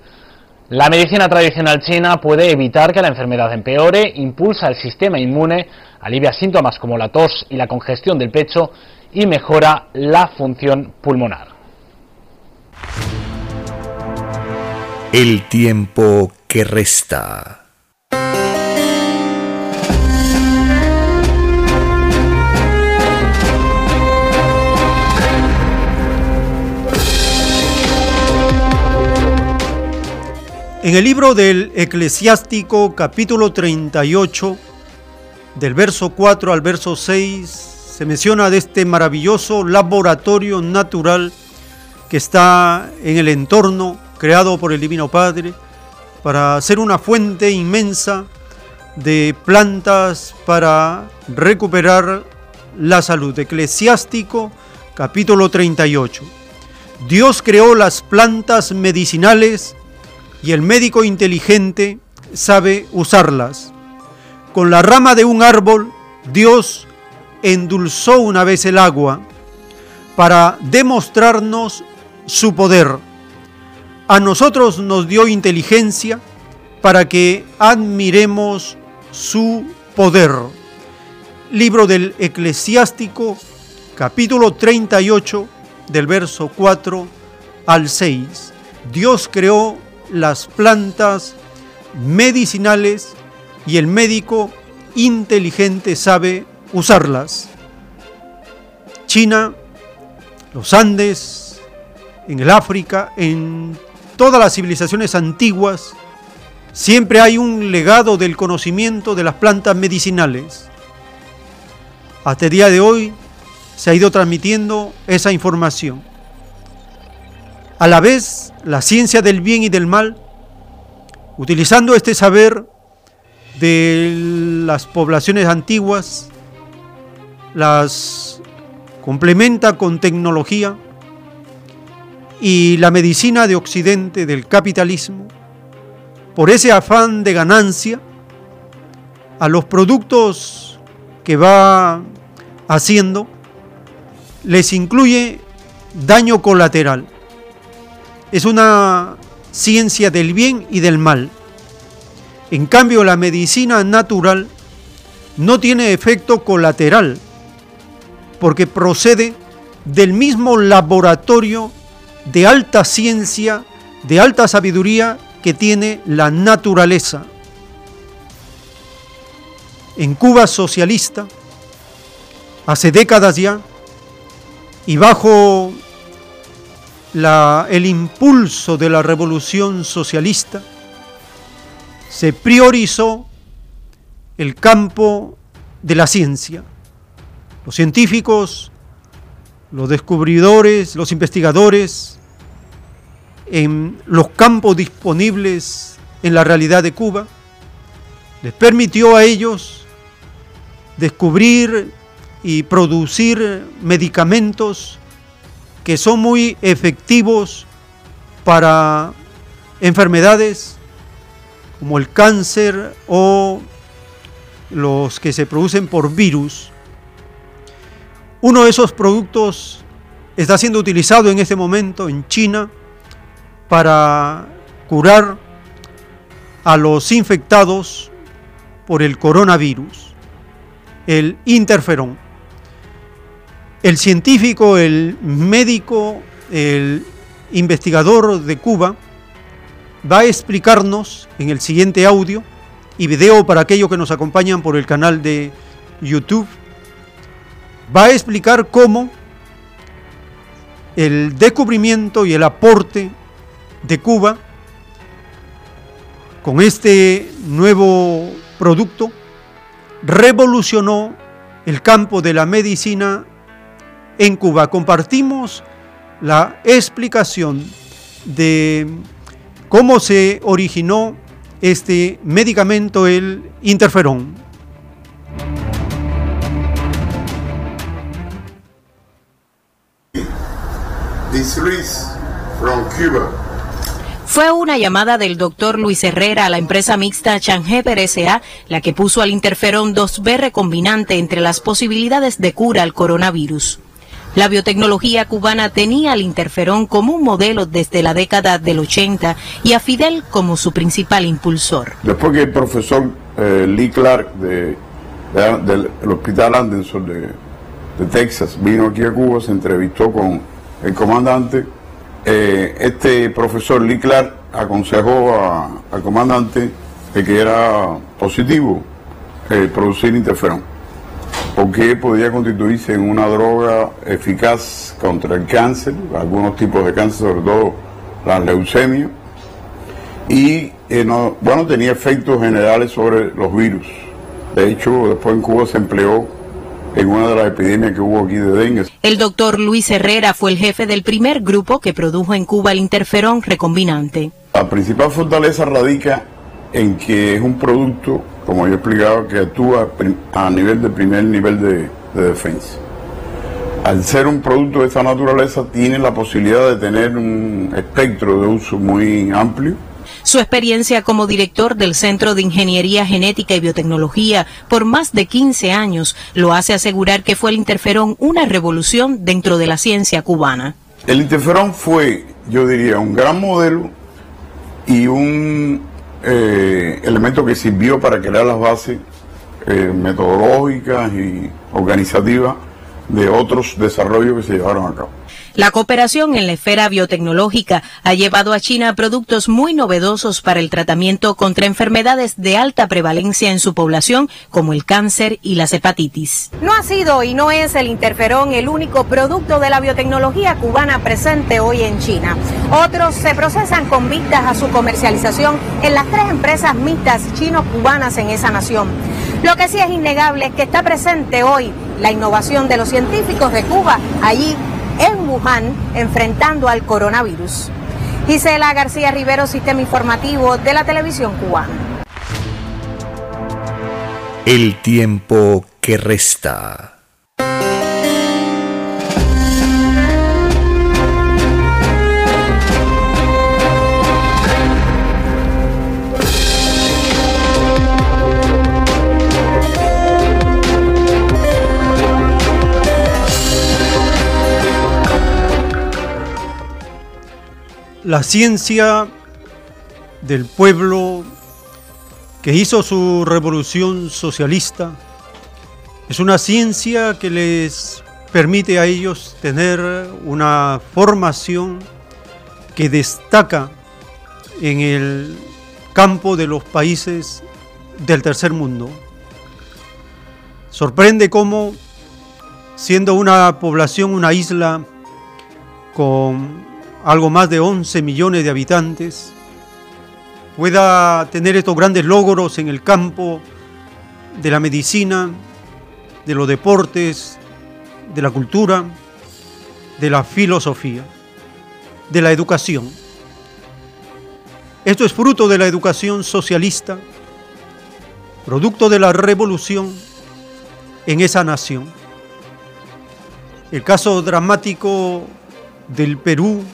La medicina tradicional china puede evitar que la enfermedad empeore, impulsa el sistema inmune, alivia síntomas como la tos y la congestión del pecho y mejora la función pulmonar. El tiempo que resta. En el libro del Eclesiástico capítulo 38, del verso 4 al verso 6, se menciona de este maravilloso laboratorio natural que está en el entorno creado por el Divino Padre para ser una fuente inmensa de plantas para recuperar la salud. Eclesiástico capítulo 38. Dios creó las plantas medicinales y el médico inteligente sabe usarlas. Con la rama de un árbol, Dios endulzó una vez el agua para demostrarnos su poder. A nosotros nos dio inteligencia para que admiremos su poder. Libro del Eclesiástico, capítulo 38, del verso 4 al 6. Dios creó las plantas medicinales y el médico inteligente sabe usarlas. China, los Andes, en el África, en todas las civilizaciones antiguas, siempre hay un legado del conocimiento de las plantas medicinales. Hasta el día de hoy se ha ido transmitiendo esa información. A la vez, la ciencia del bien y del mal, utilizando este saber de las poblaciones antiguas, las complementa con tecnología y la medicina de Occidente del capitalismo, por ese afán de ganancia, a los productos que va haciendo, les incluye daño colateral es una ciencia del bien y del mal. En cambio, la medicina natural no tiene efecto colateral, porque procede del mismo laboratorio de alta ciencia, de alta sabiduría que tiene la naturaleza. En Cuba socialista, hace décadas ya, y bajo el impulso de la revolución socialista, se priorizó el campo de la ciencia. Los científicos, los descubridores, los investigadores, en los campos disponibles en la realidad de Cuba, les permitió a ellos descubrir y producir medicamentos que son muy efectivos para enfermedades como el cáncer o los que se producen por virus. Uno de esos productos está siendo utilizado en este momento en China para curar a los infectados por el coronavirus, el interferón. El científico, el médico, el investigador de Cuba va a explicarnos en el siguiente audio y video para aquellos que nos acompañan por el canal de YouTube, va a explicar cómo el descubrimiento y el aporte de Cuba con este nuevo producto revolucionó el campo de la medicina en Cuba. Compartimos la explicación de cómo se originó este medicamento, el interferón. Fue una llamada del doctor Luis Herrera a la empresa mixta Changeper S.A. la que puso al interferón 2B recombinante entre las posibilidades de cura al coronavirus. La biotecnología cubana tenía al interferón como un modelo desde la década del 80 y a Fidel como su principal impulsor. Después que el profesor eh, Lee Clark de, del Hospital Anderson de, Texas vino aquí a Cuba, se entrevistó con el comandante, eh, este profesor Lee Clark aconsejó al comandante que era positivo eh, producir interferón porque podía constituirse en una droga eficaz contra el cáncer, algunos tipos de cáncer, sobre todo la leucemia, y eh, bueno, tenía efectos generales sobre los virus. De hecho, después en Cuba se empleó en una de las epidemias que hubo aquí de dengue. El doctor Luis Herrera fue el jefe del primer grupo que produjo en Cuba el interferón recombinante. La principal fortaleza radica en que es un producto como yo he explicado, que actúa a nivel de primer nivel de, defensa. Al ser un producto de esta naturaleza, tiene la posibilidad de tener un espectro de uso muy amplio. Su experiencia como director del Centro de Ingeniería Genética y Biotecnología por más de 15 años lo hace asegurar que fue el interferón una revolución dentro de la ciencia cubana. El interferón fue, yo diría, un gran modelo y un eh, elemento que sirvió para crear las bases eh, metodológicas y organizativas de otros desarrollos que se llevaron a cabo. La cooperación en la esfera biotecnológica ha llevado a China productos muy novedosos para el tratamiento contra enfermedades de alta prevalencia en su población, como el cáncer y las hepatitis. No ha sido y no es el interferón el único producto de la biotecnología cubana presente hoy en China. Otros se procesan con vistas a su comercialización en las tres empresas mixtas chino-cubanas en esa nación. Lo que sí es innegable es que está presente hoy la innovación de los científicos de Cuba allí en Wuhan enfrentando al coronavirus. Gisela García Rivero, Sistema Informativo de la Televisión Cubana. El tiempo que resta. La ciencia del pueblo que hizo su revolución socialista es una ciencia que les permite a ellos tener una formación que destaca en el campo de los países del tercer mundo. Sorprende cómo, siendo una población, una isla con algo más de 11 millones de habitantes, pueda tener estos grandes logros en el campo de la medicina, de los deportes, de la cultura, de la filosofía, de la educación. Esto es fruto de la educación socialista, producto de la revolución en esa nación. El caso dramático del Perú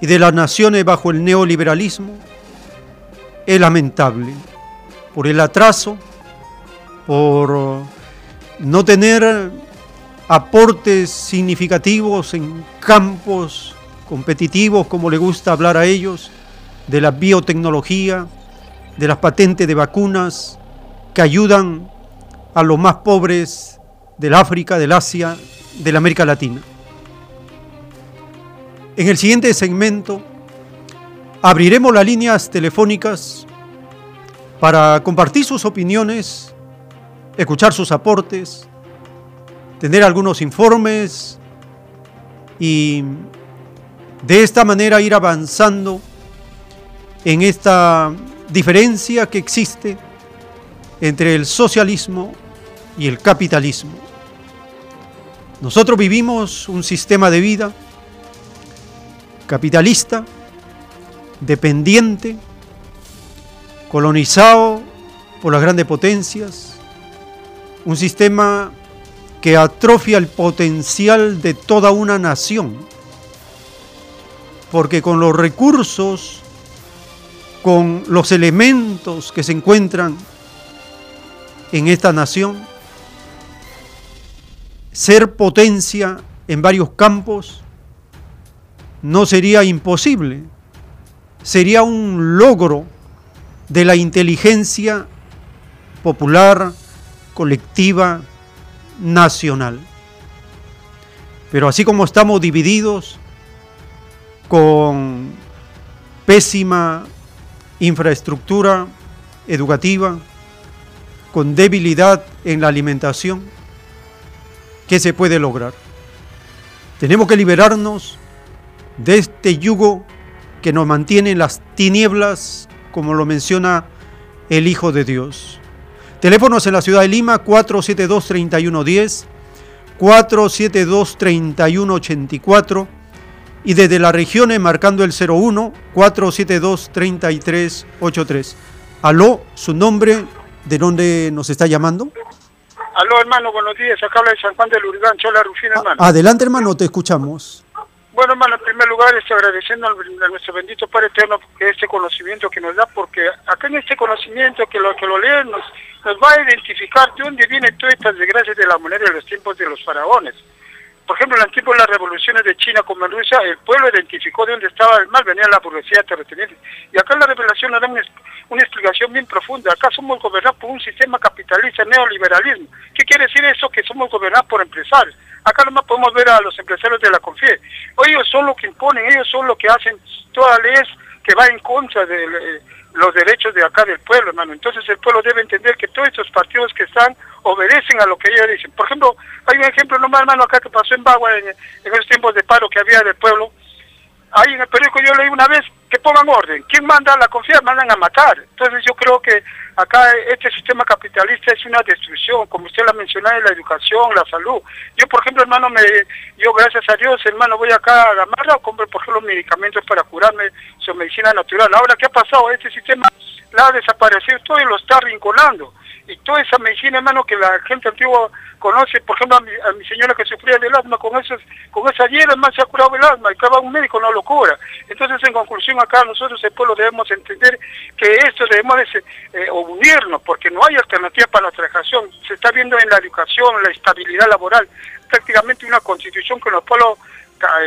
y de las naciones bajo el neoliberalismo es lamentable por el atraso, por no tener aportes significativos en campos competitivos, como le gusta hablar a ellos, de la biotecnología, de las patentes de vacunas que ayudan a los más pobres del África, del Asia, de la América Latina. En el siguiente segmento abriremos las líneas telefónicas para compartir sus opiniones, escuchar sus aportes, tener algunos informes y de esta manera ir avanzando en esta diferencia que existe entre el socialismo y el capitalismo. Nosotros vivimos un sistema de vida capitalista, dependiente, colonizado por las grandes potencias, un sistema que atrofia el potencial de toda una nación, porque con los recursos, con los elementos que se encuentran en esta nación, ser potencia en varios campos no sería imposible, sería un logro de la inteligencia popular, colectiva, nacional. Pero así como estamos divididos con pésima infraestructura educativa, con debilidad en la alimentación, ¿qué se puede lograr? Tenemos que liberarnos de este yugo que nos mantiene en las tinieblas, como lo menciona el Hijo de Dios. Teléfonos en la ciudad de Lima 472-3110, 472-3184 y desde las regiones marcando el 01 472-3383. Aló, su nombre, ¿de dónde nos está llamando? Aló, hermano, buenos días. Acá habla de San Juan del Urgán, Chola Rufina, hermano. Adelante, hermano, te escuchamos. Bueno, hermano, en primer lugar, estoy agradeciendo a nuestro bendito Padre Eterno este conocimiento que nos da, porque acá en este conocimiento que lo que lo leen nos, nos va a identificar de dónde vienen todas estas desgracias de la moneda de los tiempos de los faraones. Por ejemplo, en el tiempo de las revoluciones de China como en Rusia, el pueblo identificó de dónde estaba el mal, venía la burguesía terrateniente. Y acá la revelación nos da una, una, explicación bien profunda. Acá somos gobernados por un sistema capitalista, neoliberalismo. ¿Qué quiere decir eso? Que somos gobernados por empresarios. Acá nomás podemos ver a los empresarios de la CONFIE. Ellos son los que imponen, ellos son los que hacen toda ley que va en contra de eh, los derechos de acá del pueblo, hermano. Entonces el pueblo debe entender que todos estos partidos que están obedecen a lo que ellos dicen. Por ejemplo, hay un ejemplo nomás, hermano, acá que pasó en Bagua en, en esos tiempos de paro que había del pueblo. Ahí en el periódico yo leí una vez que pongan orden. ¿Quién manda la confianza? Mandan a matar. Entonces yo creo que acá este sistema capitalista es una destrucción, como usted la mencionó, en la educación, la salud. Yo, por ejemplo, hermano, me, yo gracias a Dios, hermano, voy acá a Gamarra, compro, por ejemplo, medicamentos para curarme, su medicina natural. Ahora, ¿qué ha pasado? Este sistema la ha desaparecido todo y lo está rinconando y toda esa medicina, hermano, que la gente antigua conoce, por ejemplo, a mi, a mi señora que sufría del asma, con esos, con esa hielo, más se ha curado el asma, y cada un médico no lo cura. Entonces, en conclusión, acá nosotros, el pueblo, debemos entender que esto debemos de, eh, unirnos, porque no hay alternativa para la trabajación. Se está viendo en la educación, la estabilidad laboral, prácticamente una constitución que los pueblos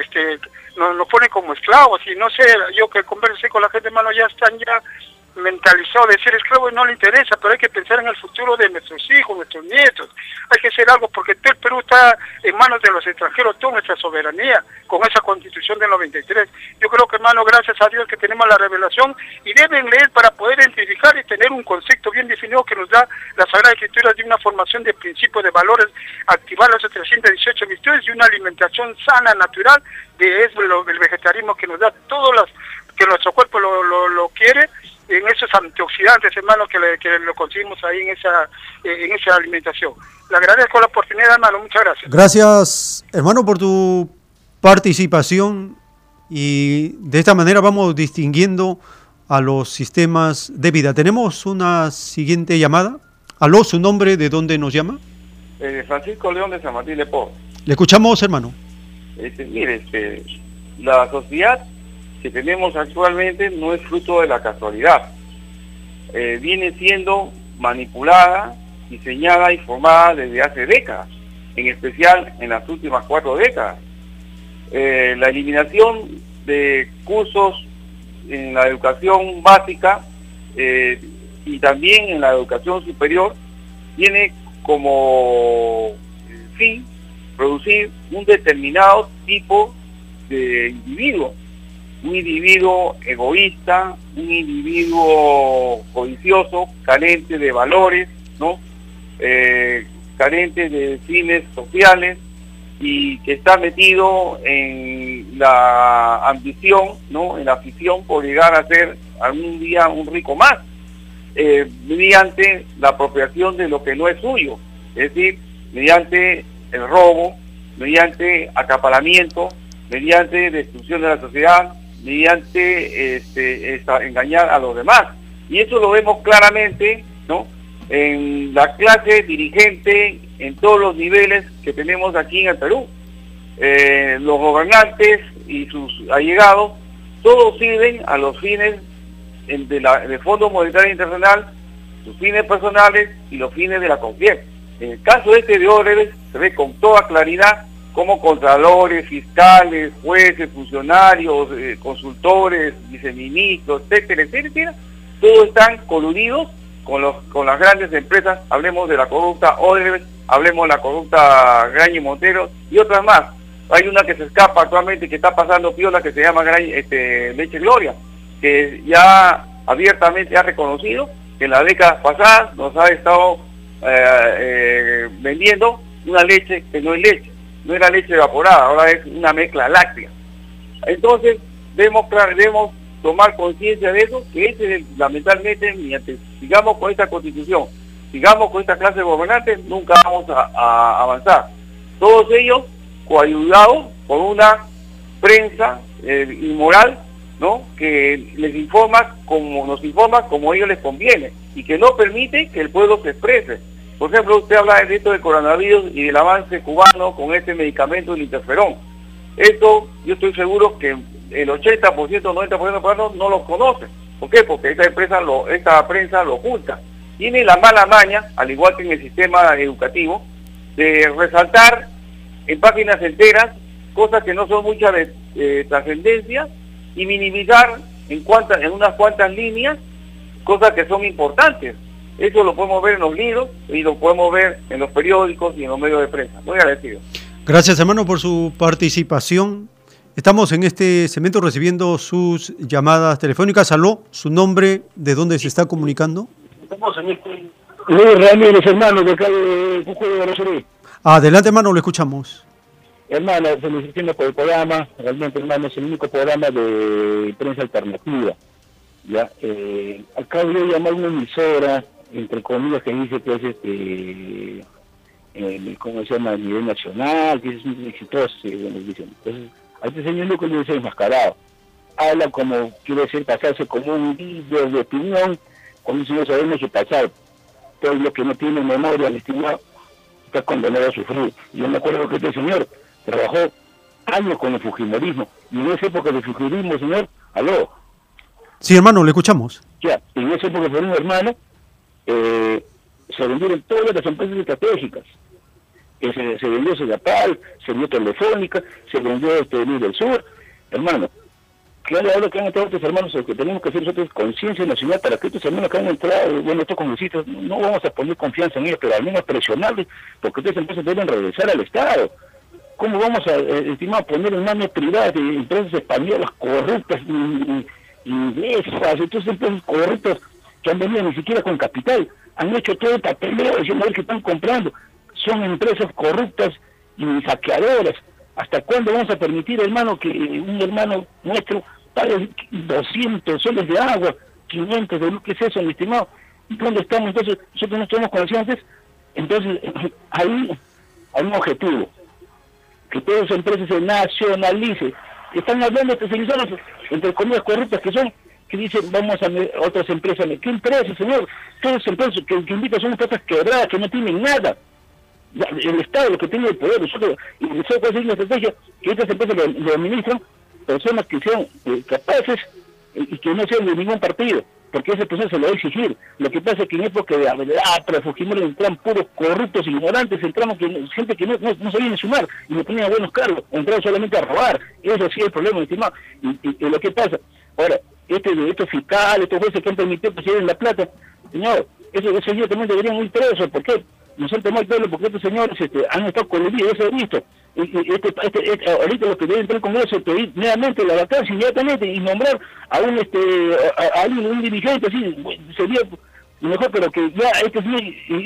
este, nos, nos pone como esclavos, y no sé, yo que conversé con la gente, hermano, ya están ya mentalizado de ser esclavo y no le interesa, pero hay que pensar en el futuro de nuestros hijos, nuestros nietos. Hay que hacer algo porque todo el Perú está en manos de los extranjeros, toda nuestra soberanía, con esa constitución del 93. Yo creo que, hermano, gracias a Dios que tenemos la revelación y deben leer para poder identificar y tener un concepto bien definido que nos da la Sagrada Escritura de una formación de principios, de valores, activar las 318 virtudes y una alimentación sana, natural, de eso, el vegetarianismo que nos da todas las que nuestro cuerpo lo, lo quiere en esos antioxidantes, hermano, que, le, que lo conseguimos ahí en esa, en esa alimentación. Le agradezco la oportunidad, hermano, muchas gracias. Gracias, hermano, por tu participación y de esta manera vamos distinguiendo a los sistemas de vida. Tenemos una siguiente llamada. Aló, su nombre, ¿de dónde nos llama? Eh, Francisco León de San Martín de Po. Le escuchamos, hermano. Este, mire, este, la sociedad que tenemos actualmente no es fruto de la casualidad. Eh, viene siendo manipulada, diseñada y formada desde hace décadas, en especial en las últimas cuatro décadas. Eh, la eliminación de cursos en la educación básica eh, y también en la educación superior tiene como fin producir un determinado tipo de individuo, un individuo egoísta, un individuo codicioso, carente de valores, ¿no? Eh, carente de fines sociales y que está metido en la ambición, ¿no? en la afición por llegar a ser algún día un rico más, eh, mediante la apropiación de lo que no es suyo, es decir, mediante el robo, mediante acaparamiento, mediante destrucción de la sociedad, mediante este, engañar a los demás. Y eso lo vemos claramente ¿no? en la clase dirigente en todos los niveles que tenemos aquí en el Perú. Eh, los gobernantes y sus allegados, todos sirven a los fines de del Fondo Monetario Internacional, sus fines personales y los fines de la confianza. En el caso este de Odebrecht se ve con toda claridad cómo contralores, fiscales, jueces, funcionarios, eh, consultores, viceministros, etcétera, etcétera, todos están coludidos con, los, con las grandes empresas, hablemos de la corrupta Odebrecht, hablemos de la corrupta Graña y Montero y otras más. Hay una que se escapa actualmente que está pasando piola que se llama este, Leche Gloria, que ya abiertamente ha reconocido que en la década pasada nos ha estado eh, eh, vendiendo una leche que no es leche, no era leche evaporada, ahora es una mezcla láctea. Entonces, debemos, debemos tomar conciencia de eso, que ese lamentablemente, mediante, sigamos con esta constitución, sigamos con esta clase de gobernantes, nunca vamos a, avanzar. Todos ellos coayudados por una prensa eh, inmoral, ¿no? que les informa como nos informa como ellos les conviene y que no permite que el pueblo se exprese por ejemplo, usted habla de esto del coronavirus y del avance cubano con este medicamento, el interferón. Esto yo estoy seguro que el 80%, 90% de los no lo conocen. ¿Por qué? Porque esta empresa, esta prensa lo oculta. Tiene la mala maña, al igual que en el sistema educativo, de resaltar en páginas enteras cosas que no son muchas de trascendencia y minimizar en unas cuantas líneas cosas que son importantes. Eso lo podemos ver en los libros y lo podemos ver en los periódicos y en los medios de prensa. Muy agradecido. Gracias, hermano, por su participación. Estamos en este segmento recibiendo sus llamadas telefónicas. Aló, su nombre, de dónde se está comunicando. Estamos en este. Luis Ramírez, hermano, de acá de de Adelante, hermano, lo escuchamos. Hermano, felicitaciones por el programa. Realmente, hermano, es el único programa de prensa alternativa. Ya, eh, de llamar a una emisora entre comillas, que dice que es este, eh, ¿cómo se llama?, a nivel nacional, que es muy exitoso, dicen. Entonces, a este señor no le dice enmascarado. Habla como, quiere decir, pasarse como un líder de opinión, como un señor sabemos que pasar. Todo lo que no tiene memoria, al estimado, está condenado a sufrir. Yo me acuerdo que este señor trabajó años con el Fujimorismo, y en esa época del Fujimorismo, señor, aló. Sí, hermano, le escuchamos. Ya, en esa época fue un hermano eh, se vendieron todas las empresas estratégicas. se, vendió Segapal, se vendió Telefónica, se vendió este del Sur. Hermano, claro, ahora que han entrado estos hermanos, lo que tenemos que hacer nosotros conciencia nacional para que estos hermanos que han entrado, bueno, estos congresistas, no vamos a poner confianza en ellos, pero al menos presionarles, porque estas empresas deben regresar al Estado. ¿Cómo vamos a, eh, estimar, poner en manos privadas de empresas españolas corruptas, inglesas, entonces empresas corruptas que han venido ni siquiera con capital, han hecho todo el papeleo diciendo que están comprando. Son empresas corruptas y saqueadoras. ¿Hasta cuándo vamos a permitir, hermano, que un hermano nuestro pague 200 soles de agua, 500 de luz? ¿Qué es eso, mi estimado? ¿Y dónde estamos? Entonces, nosotros no tenemos conocimientos. Entonces, (laughs) hay un objetivo, que todas las empresas se nacionalicen. Están hablando de entre comillas corruptas, que son que dicen vamos a otras empresas. ¿Qué empresas, señor? Todas las empresas que, que invitan son empresas quebradas, que no tienen nada. el Estado lo que tiene el poder, nosotros, y nosotros una estrategia que estas empresas lo, administran personas que sean eh, capaces y que no sean de ningún partido, porque ese proceso se lo va a exigir. Lo que pasa es que en época de pero Fujimori entran puros corruptos, ignorantes, entramos que, gente que no, no, no sabía ni sumar y no ponían buenos cargos, entraron solamente a robar. Eso sí es el problema, estimado. Y, y, lo que pasa, ahora, este, estos fiscales, estos jueces que han permitido que se lleven la plata, señor, eso, eso ellos también deberían ir presos, ¿por qué? Nos han tomado el porque estos señores este, han estado coludidos, eso he visto. Este, este, este, ahorita lo que debe entrar al Congreso es pedir nuevamente la vacancia inmediatamente y nombrar a un este a, dirigente así, sería mejor, pero que ya este señor,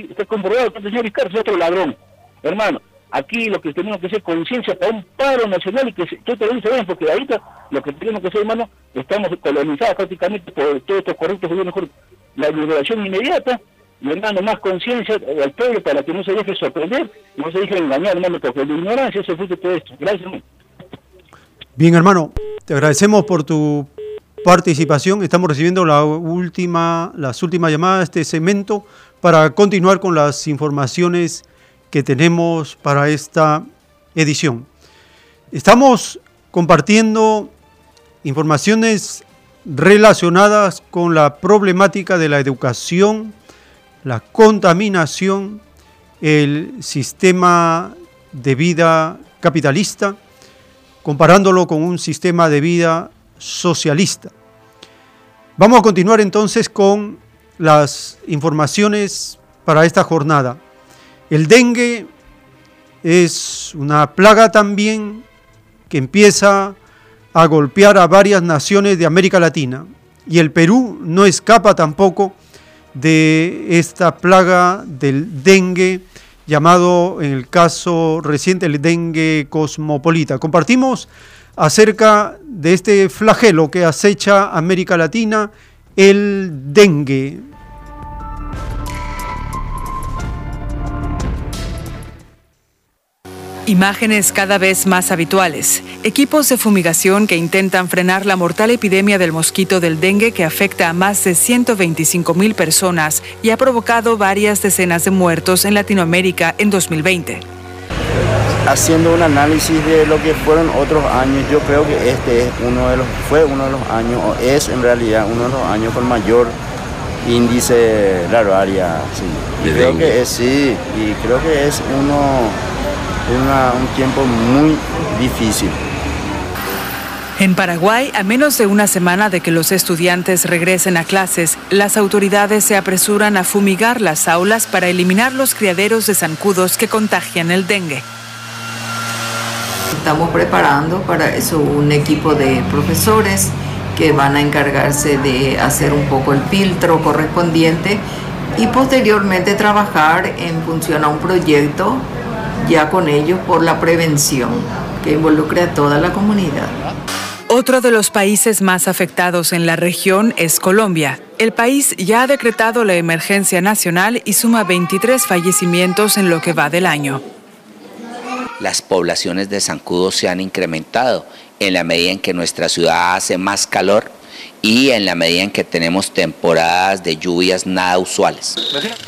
está comprobado que este señor Ricardo es otro ladrón. Hermano, aquí lo que tenemos que hacer conciencia para un paro nacional y que todo lo dice porque ahorita lo que tenemos que hacer, hermano, estamos colonizados prácticamente por todos estos corruptos mejor la liberación inmediata hermano, más conciencia al pueblo para que no se deje sorprender, no se deje engañar, hermano, porque la ignorancia es el fruto todo esto. Gracias. Bien, hermano, te agradecemos por tu participación. Estamos recibiendo la última, las últimas llamadas de este segmento para continuar con las informaciones que tenemos para esta edición. Estamos compartiendo informaciones relacionadas con la problemática de la educación la contaminación, el sistema de vida capitalista, comparándolo con un sistema de vida socialista. Vamos a continuar entonces con las informaciones para esta jornada. El dengue es una plaga también que empieza a golpear a varias naciones de América Latina y el Perú no escapa tampoco de esta plaga del dengue llamado en el caso reciente el dengue cosmopolita. Compartimos acerca de este flagelo que acecha América Latina, el dengue. Imágenes cada vez más habituales. Equipos de fumigación que intentan frenar la mortal epidemia del mosquito del dengue que afecta a más de 125 mil personas y ha provocado varias decenas de muertos en Latinoamérica en 2020. Haciendo un análisis de lo que fueron otros años, yo creo que este es uno de los, fue uno de los años, o es en realidad uno de los años con mayor índice larvaria. Sí. Y creo que es, sí, y creo que es uno un tiempo muy difícil. En Paraguay, a menos de una semana de que los estudiantes regresen a clases, las autoridades se apresuran a fumigar las aulas para eliminar los criaderos de zancudos que contagian el dengue. Estamos preparando para eso un equipo de profesores que van a encargarse de hacer un poco el filtro correspondiente y posteriormente trabajar en función a un proyecto ya con ellos por la prevención que involucre a toda la comunidad. Otro de los países más afectados en la región es Colombia. El país ya ha decretado la emergencia nacional y suma 23 fallecimientos en lo que va del año. Las poblaciones de zancudos se han incrementado en la medida en que nuestra ciudad hace más calor y en la medida en que tenemos temporadas de lluvias nada usuales.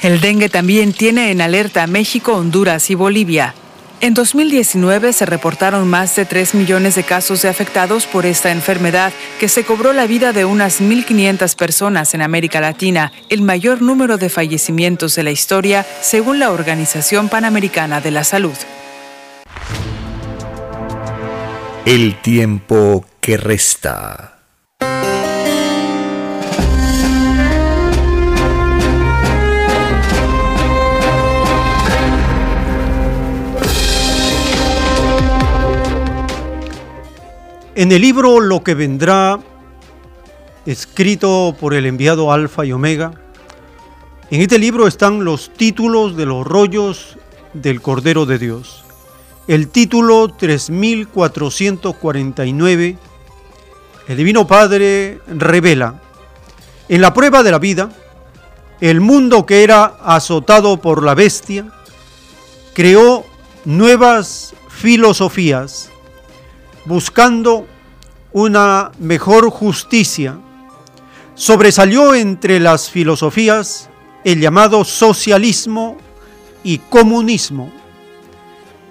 El dengue también tiene en alerta a México, Honduras y Bolivia. En 2019 se reportaron más de 3 millones de casos de afectados por esta enfermedad que se cobró la vida de unas 1.500 personas en América Latina, el mayor número de fallecimientos de la historia según la Organización Panamericana de la Salud. El tiempo que resta. En el libro Lo que vendrá, escrito por el enviado Alfa y Omega, en este libro están los títulos de los rollos del Cordero de Dios. El título 3449, el Divino Padre revela, en la prueba de la vida, el mundo que era azotado por la bestia, creó nuevas filosofías buscando una mejor justicia, sobresalió entre las filosofías el llamado socialismo y comunismo.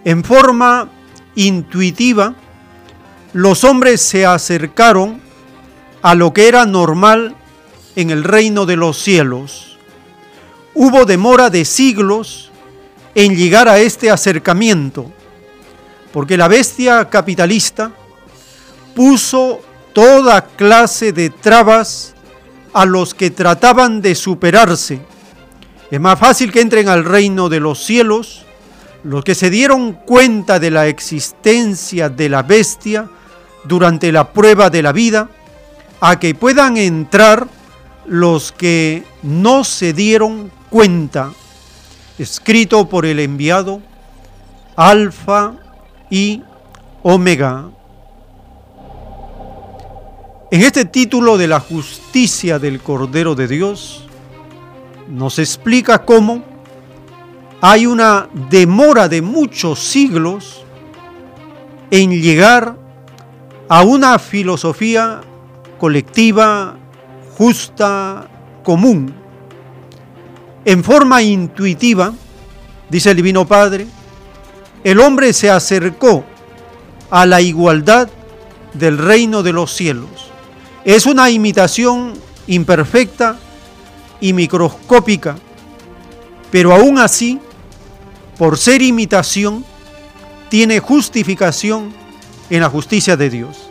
En forma intuitiva, los hombres se acercaron a lo que era normal en el reino de los cielos. Hubo demora de siglos en llegar a este acercamiento, porque la bestia capitalista puso toda clase de trabas a los que trataban de superarse. Es más fácil que entren al reino de los cielos los que se dieron cuenta de la existencia de la bestia durante la prueba de la vida, a que puedan entrar los que no se dieron cuenta. Escrito por el enviado Alfa y Omega. En este título de la justicia del Cordero de Dios, nos explica cómo hay una demora de muchos siglos en llegar a una filosofía colectiva, justa, común. En forma intuitiva, dice el Divino Padre, el hombre se acercó a la igualdad del reino de los cielos. Es una imitación imperfecta y microscópica, pero aún así, por ser imitación, tiene justificación en la justicia de Dios.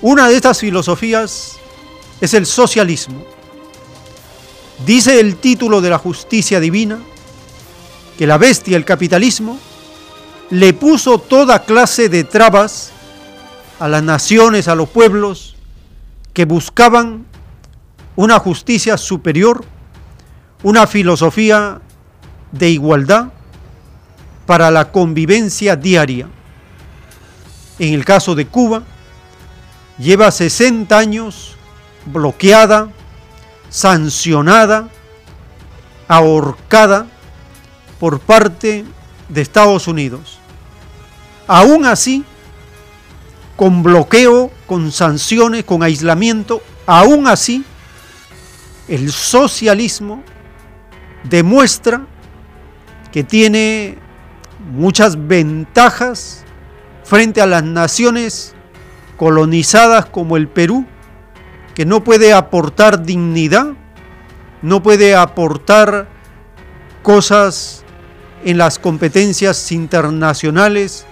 Una de estas filosofías es el socialismo. Dice el título de la justicia divina que la bestia, el capitalismo, le puso toda clase de trabas a las naciones, a los pueblos que buscaban una justicia superior, una filosofía de igualdad para la convivencia diaria. En el caso de Cuba, lleva 60 años bloqueada, sancionada, ahorcada por parte de Estados Unidos. Aún así, con bloqueo, con sanciones, con aislamiento, aún así, el socialismo demuestra que tiene muchas ventajas frente a las naciones colonizadas como el Perú, que no puede aportar dignidad, no puede aportar cosas en las competencias internacionales,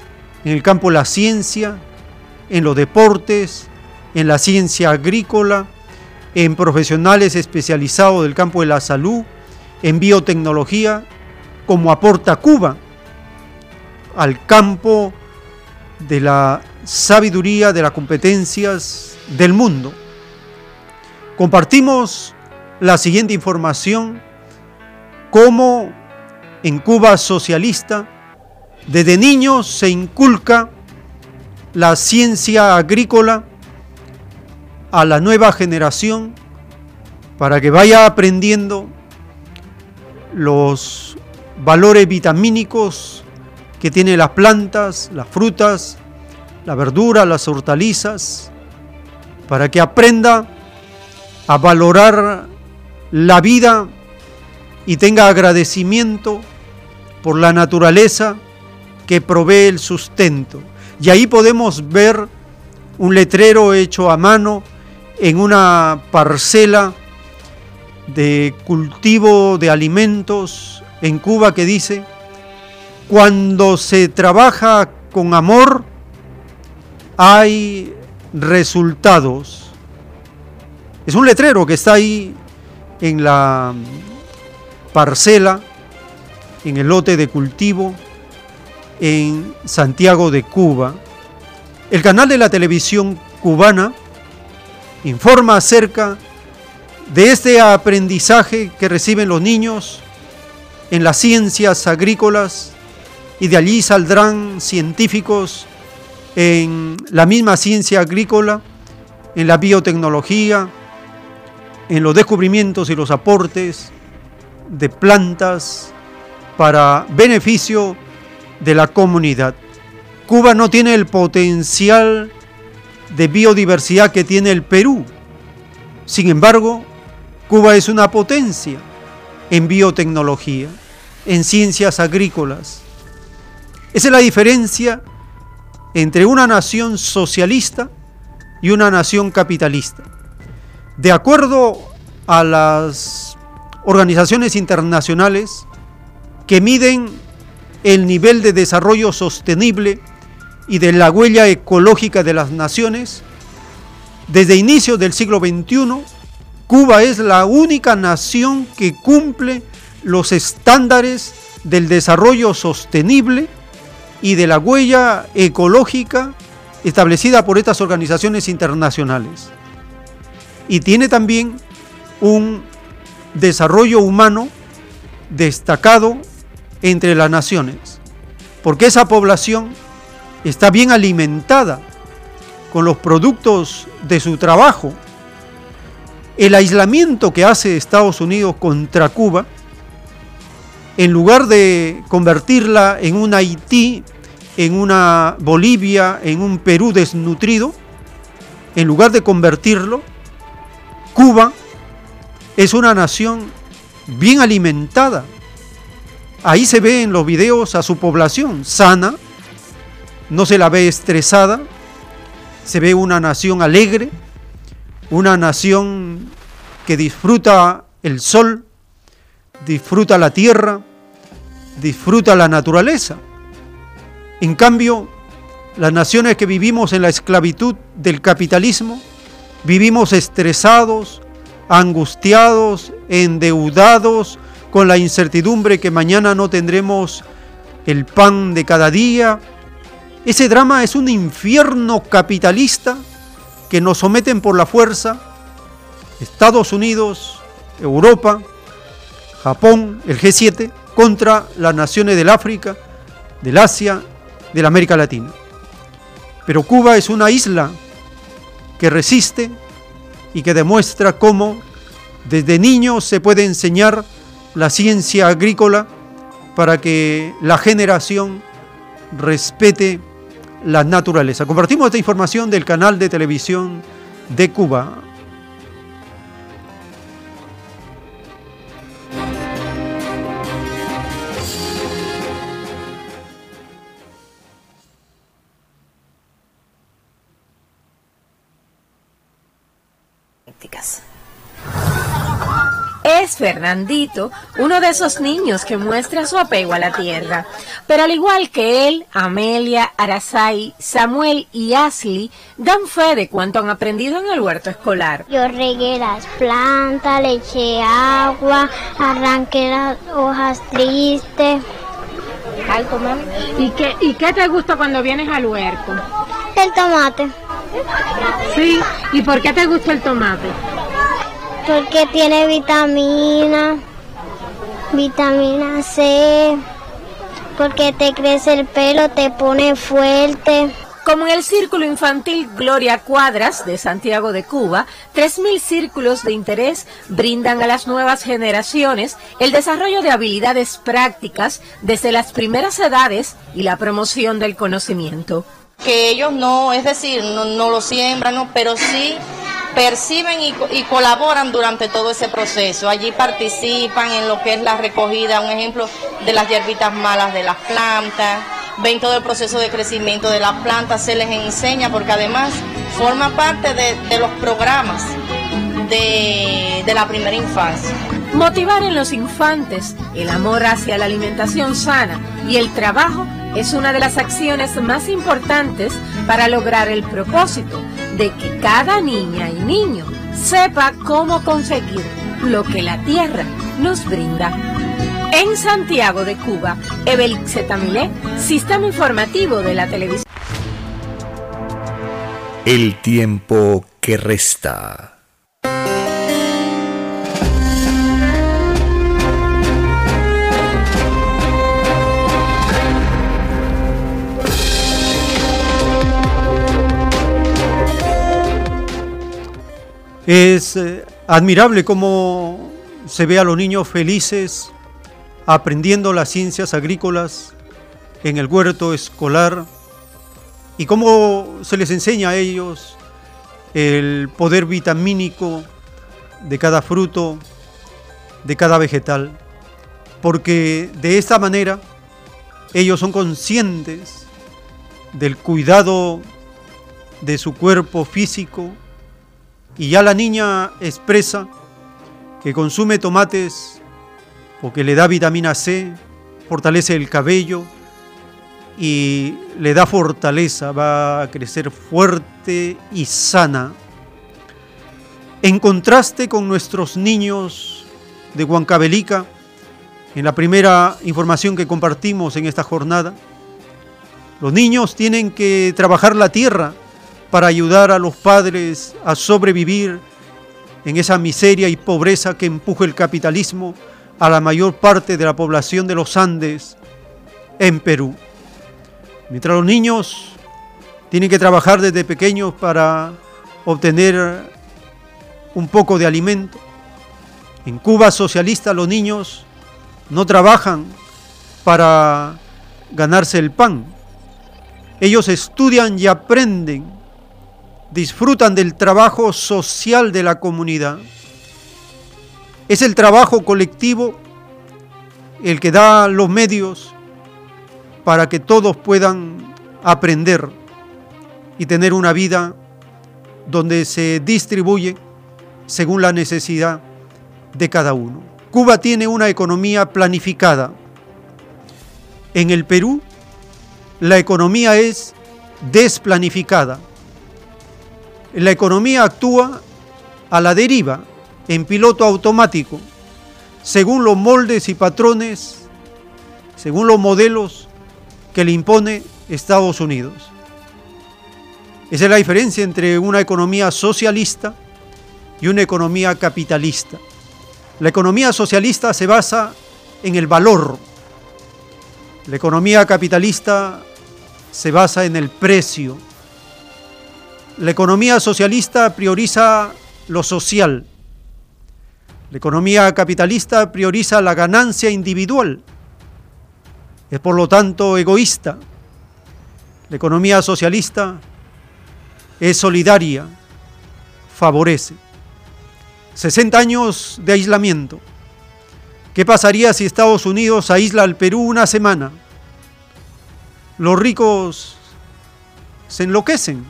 en el campo de la ciencia, en los deportes, en la ciencia agrícola, en profesionales especializados del campo de la salud, en biotecnología, como aporta Cuba al campo de la sabiduría, de las competencias del mundo. Compartimos la siguiente información, cómo en Cuba socialista, desde niños se inculca la ciencia agrícola a la nueva generación para que vaya aprendiendo los valores vitamínicos que tienen las plantas, las frutas, la verdura, las hortalizas, para que aprenda a valorar la vida y tenga agradecimiento por la naturaleza que provee el sustento. Y ahí podemos ver un letrero hecho a mano en una parcela de cultivo de alimentos en Cuba que dice, cuando se trabaja con amor, hay resultados. Es un letrero que está ahí en la parcela, en el lote de cultivo, en Santiago de Cuba. El canal de la televisión cubana informa acerca de este aprendizaje que reciben los niños en las ciencias agrícolas y de allí saldrán científicos en la misma ciencia agrícola, en la biotecnología, en los descubrimientos y los aportes de plantas para beneficio de la comunidad. Cuba no tiene el potencial de biodiversidad que tiene el Perú. Sin embargo, Cuba es una potencia en biotecnología, en ciencias agrícolas. Esa es la diferencia entre una nación socialista y una nación capitalista. De acuerdo a las organizaciones internacionales que miden el nivel de desarrollo sostenible y de la huella ecológica de las naciones, desde inicios del siglo XXI, Cuba es la única nación que cumple los estándares del desarrollo sostenible y de la huella ecológica establecida por estas organizaciones internacionales. Y tiene también un desarrollo humano destacado entre las naciones, porque esa población está bien alimentada con los productos de su trabajo. El aislamiento que hace Estados Unidos contra Cuba, en lugar de convertirla en un Haití, en una Bolivia, en un Perú desnutrido, en lugar de convertirlo, Cuba es una nación bien alimentada. Ahí se ve en los videos a su población sana, no se la ve estresada, se ve una nación alegre, una nación que disfruta el sol, disfruta la tierra, disfruta la naturaleza. En cambio, las naciones que vivimos en la esclavitud del capitalismo, vivimos estresados, angustiados, endeudados, con la incertidumbre que mañana no tendremos el pan de cada día. Ese drama es un infierno capitalista que nos someten por la fuerza Estados Unidos, Europa, Japón, el G7, contra las naciones del África, del Asia, de la América Latina. Pero Cuba es una isla que resiste y que demuestra cómo desde niños se puede enseñar la ciencia agrícola para que la generación respete la naturaleza. Compartimos esta información del canal de televisión de Cuba. Fernandito, uno de esos niños que muestra su apego a la tierra. Pero al igual que él, Amelia, Arasai, Samuel y Ashley dan fe de cuánto han aprendido en el huerto escolar. Yo regué las plantas, le eché agua, arranqué las hojas tristes. ¿Y qué, ¿Y qué te gusta cuando vienes al huerto? El tomate. Sí, ¿y por qué te gusta el tomate? Porque tiene vitamina, vitamina C, porque te crece el pelo, te pone fuerte. Como en el Círculo Infantil Gloria Cuadras de Santiago de Cuba, 3.000 círculos de interés brindan a las nuevas generaciones el desarrollo de habilidades prácticas desde las primeras edades y la promoción del conocimiento. Que ellos no, es decir, no, no lo siembran, ¿no? pero sí perciben y, y, colaboran durante todo ese proceso. Allí participan en lo que es la recogida, un ejemplo de las hierbitas malas de las plantas, ven todo el proceso de crecimiento de las plantas, se les enseña porque además forma parte de, de los programas de, de la primera infancia. Motivar en los infantes el amor hacia la alimentación sana y el trabajo es una de las acciones más importantes para lograr el propósito de que cada niña y niño sepa cómo conseguir lo que la tierra nos brinda. En Santiago de Cuba, Evelix Tamilé, Sistema Informativo de la Televisión. El tiempo que resta. Es eh, admirable cómo se ve a los niños felices aprendiendo las ciencias agrícolas en el huerto escolar y cómo se les enseña a ellos el poder vitamínico de cada fruto, de cada vegetal, porque de esta manera Ellos son conscientes del cuidado de su cuerpo físico. Y ya la niña expresa que consume tomates porque le da vitamina C, fortalece el cabello y le da fortaleza, va a crecer fuerte y sana. En contraste con nuestros niños de Huancavelica, en la primera información que compartimos en esta jornada, los niños tienen que trabajar la tierra para ayudar a los padres a sobrevivir en esa miseria y pobreza que empuja el capitalismo a la mayor parte de la población de los Andes en Perú. Mientras los niños tienen que trabajar desde pequeños para obtener un poco de alimento, en Cuba socialista los niños no trabajan para ganarse el pan. Ellos estudian y aprenden, disfrutan del trabajo social de la comunidad. Es el trabajo colectivo el que da los medios para que todos puedan aprender y tener una vida donde se distribuye según la necesidad de cada uno. Cuba tiene una economía planificada. En el Perú, la economía es desplanificada. La economía actúa a la deriva, en piloto automático, según los moldes y patrones, según los modelos que le impone Estados Unidos. Esa es la diferencia entre una economía socialista y una economía capitalista. La economía socialista se basa en el valor. La economía capitalista se basa en el precio. La economía socialista prioriza lo social. La economía capitalista prioriza la ganancia individual. Es por lo tanto egoísta. La economía socialista es solidaria, favorece. 60 años de aislamiento. ¿Qué pasaría si Estados Unidos aísla al Perú una semana? Los ricos se enloquecen.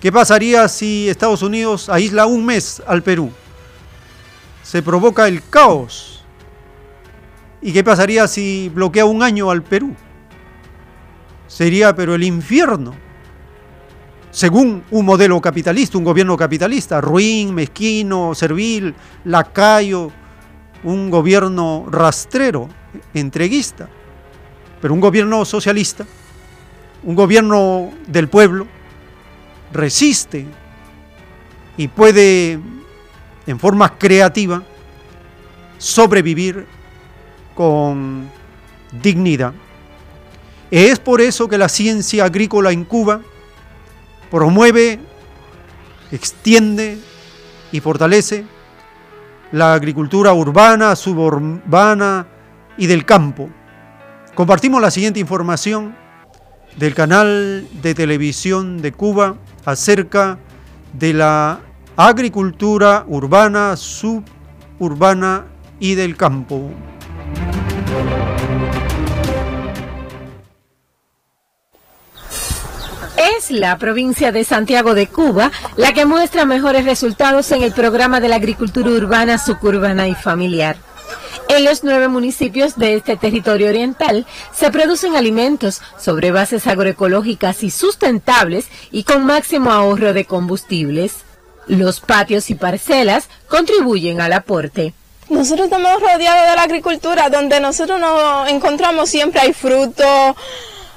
¿Qué pasaría si Estados Unidos aísla un mes al Perú? Se provoca el caos. ¿Y qué pasaría si bloquea un año al Perú? Sería pero el infierno según un modelo capitalista, un gobierno capitalista, ruin, mezquino, servil, lacayo, un gobierno rastrero, entreguista, pero un gobierno socialista, un gobierno del pueblo, resiste y puede en forma creativa sobrevivir con dignidad. Es por eso que la ciencia agrícola en Cuba promueve, extiende y fortalece la agricultura urbana, suburbana y del campo. Compartimos la siguiente información del canal de televisión de Cuba acerca de la agricultura urbana, suburbana y del campo. Es la provincia de Santiago de Cuba la que muestra mejores resultados en el programa de la agricultura urbana, suburbana y familiar. En los nueve municipios de este territorio oriental se producen alimentos sobre bases agroecológicas y sustentables y con máximo ahorro de combustibles. Los patios y parcelas contribuyen al aporte. Nosotros estamos rodeados de la agricultura, donde nosotros nos encontramos siempre hay frutos,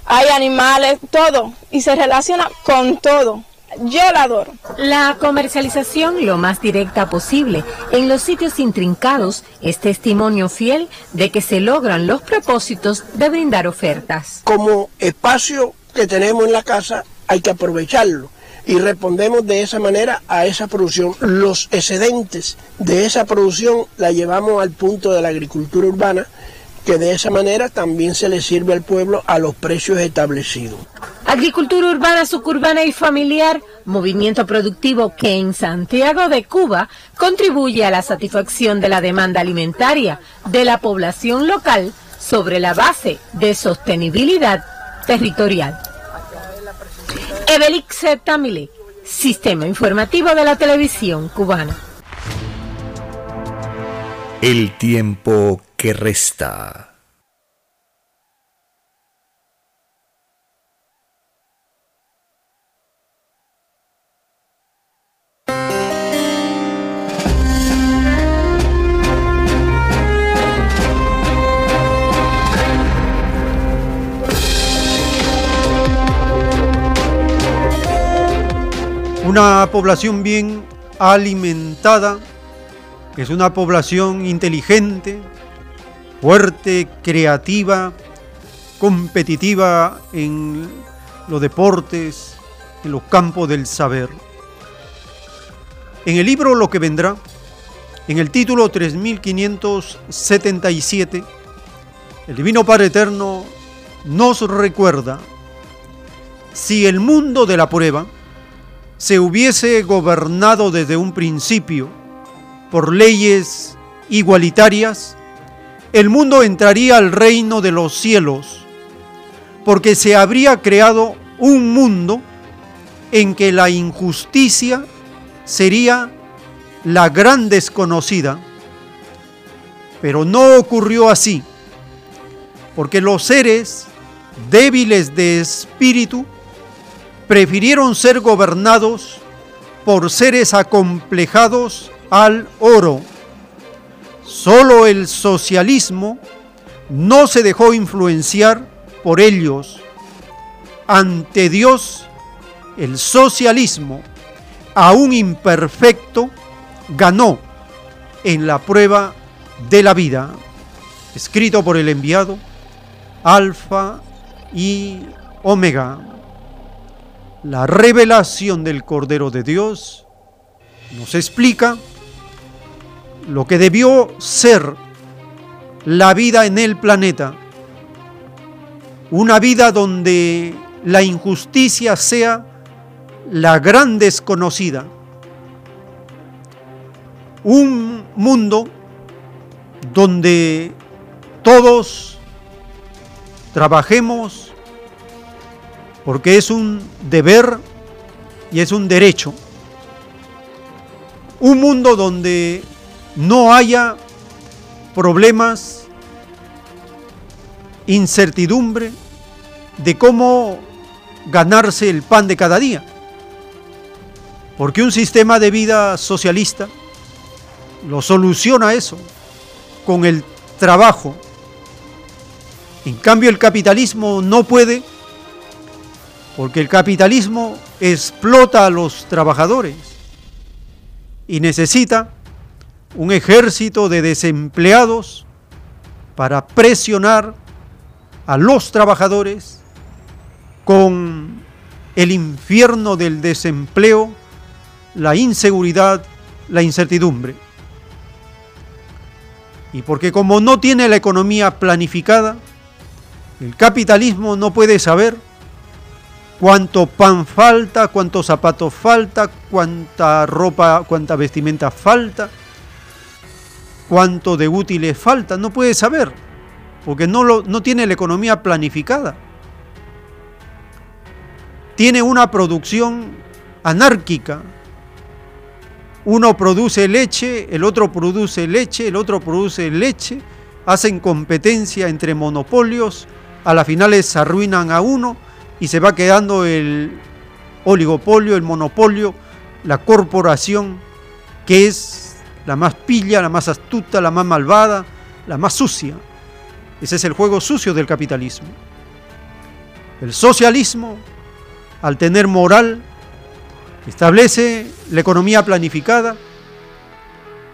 hay animales, todo, y se relaciona con todo. Yo la adoro. La comercialización lo más directa posible en los sitios intrincados es testimonio fiel de que se logran los propósitos de brindar ofertas. Como espacio que tenemos en la casa hay que aprovecharlo y respondemos de esa manera a esa producción. Los excedentes de esa producción la llevamos al punto de la agricultura urbana que de esa manera también se le sirve al pueblo a los precios establecidos. Agricultura urbana, suburbana y familiar, movimiento productivo que en Santiago de Cuba contribuye a la satisfacción de la demanda alimentaria de la población local sobre la base de sostenibilidad territorial. Evelix Tamile, Sistema Informativo de la Televisión Cubana. El tiempo que resta. Una población bien alimentada es una población inteligente, fuerte, creativa, competitiva en los deportes, en los campos del saber. En el libro Lo que vendrá, en el título 3577, el Divino Padre Eterno nos recuerda, si el mundo de la prueba se hubiese gobernado desde un principio por leyes igualitarias, el mundo entraría al reino de los cielos, porque se habría creado un mundo en que la injusticia sería la gran desconocida. Pero no ocurrió así, porque los seres débiles de espíritu prefirieron ser gobernados por seres acomplejados al oro. Solo el socialismo no se dejó influenciar por ellos. Ante Dios, el socialismo, aún imperfecto, ganó en la prueba de la vida. Escrito por el enviado Alfa y Omega la revelación del Cordero de Dios nos explica lo que debió ser la vida en el planeta. Una vida donde la injusticia sea la gran desconocida. Un mundo donde todos trabajemos porque es un deber y es un derecho. Un mundo donde no haya problemas, incertidumbre de cómo ganarse el pan de cada día. Porque un sistema de vida socialista lo soluciona eso con el trabajo. En cambio el capitalismo no puede porque el capitalismo explota a los trabajadores y necesita un ejército de desempleados para presionar a los trabajadores con el infierno del desempleo, la inseguridad, la incertidumbre. Y porque como no tiene la economía planificada, el capitalismo no puede saber cuánto pan falta, cuántos zapatos falta, cuánta ropa, cuánta vestimenta falta, cuánto de útiles falta, no puede saber, porque no, lo, no tiene la economía planificada. Tiene una producción anárquica. Uno produce leche, el otro produce leche, el otro produce leche, hacen competencia entre monopolios, a las finales se arruinan a uno y se va quedando el oligopolio, el monopolio, la corporación que es la más pilla, la más astuta, la más malvada, la más sucia. Ese es el juego sucio del capitalismo. El socialismo, al tener moral, establece la economía planificada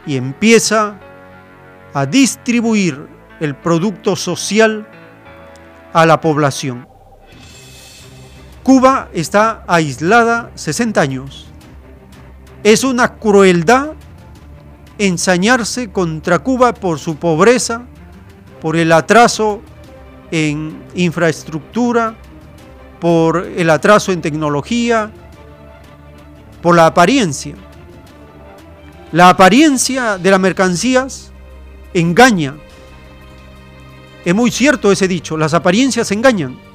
y empieza a distribuir el producto social a la población. Cuba está aislada 60 años. Es una crueldad ensañarse contra Cuba por su pobreza, por el atraso en infraestructura, por el atraso en tecnología, por la apariencia. La apariencia de las mercancías engaña. Es muy cierto ese dicho, las apariencias engañan.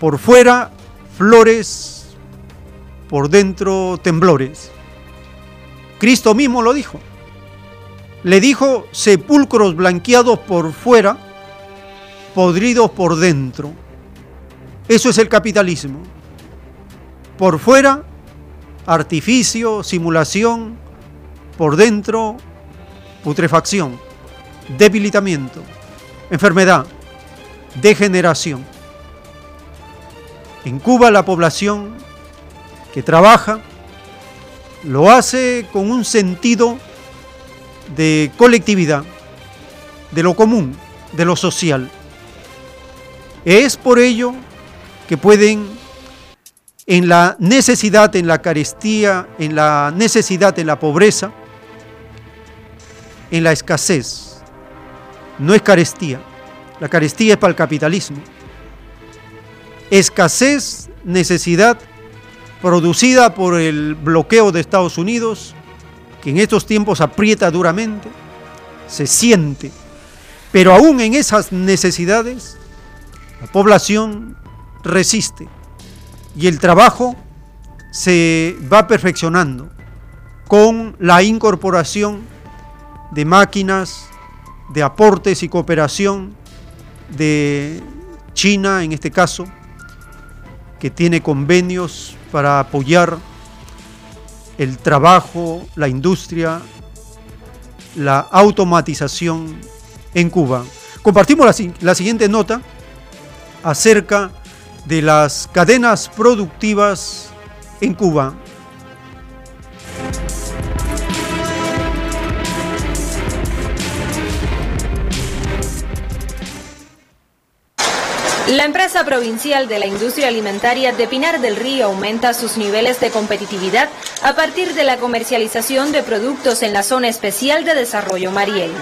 Por fuera, flores, por dentro, temblores. Cristo mismo lo dijo. Le dijo, sepulcros blanqueados por fuera, podridos por dentro. Eso es el capitalismo. Por fuera, artificio, simulación, por dentro, putrefacción, debilitamiento, enfermedad, degeneración. En Cuba la población que trabaja lo hace con un sentido de colectividad, de lo común, de lo social. Es por ello que pueden en la necesidad, en la carestía, en la necesidad, en la pobreza, en la escasez. No es carestía, la carestía es para el capitalismo. Escasez, necesidad producida por el bloqueo de Estados Unidos, que en estos tiempos aprieta duramente, se siente. Pero aún en esas necesidades, la población resiste y el trabajo se va perfeccionando con la incorporación de máquinas, de aportes y cooperación de China en este caso, que tiene convenios para apoyar el trabajo, la industria, la automatización en Cuba. Compartimos la, siguiente nota acerca de las cadenas productivas en Cuba. La empresa provincial de la industria alimentaria de Pinar del Río aumenta sus niveles de competitividad a partir de la comercialización de productos en la zona especial de desarrollo Mariel.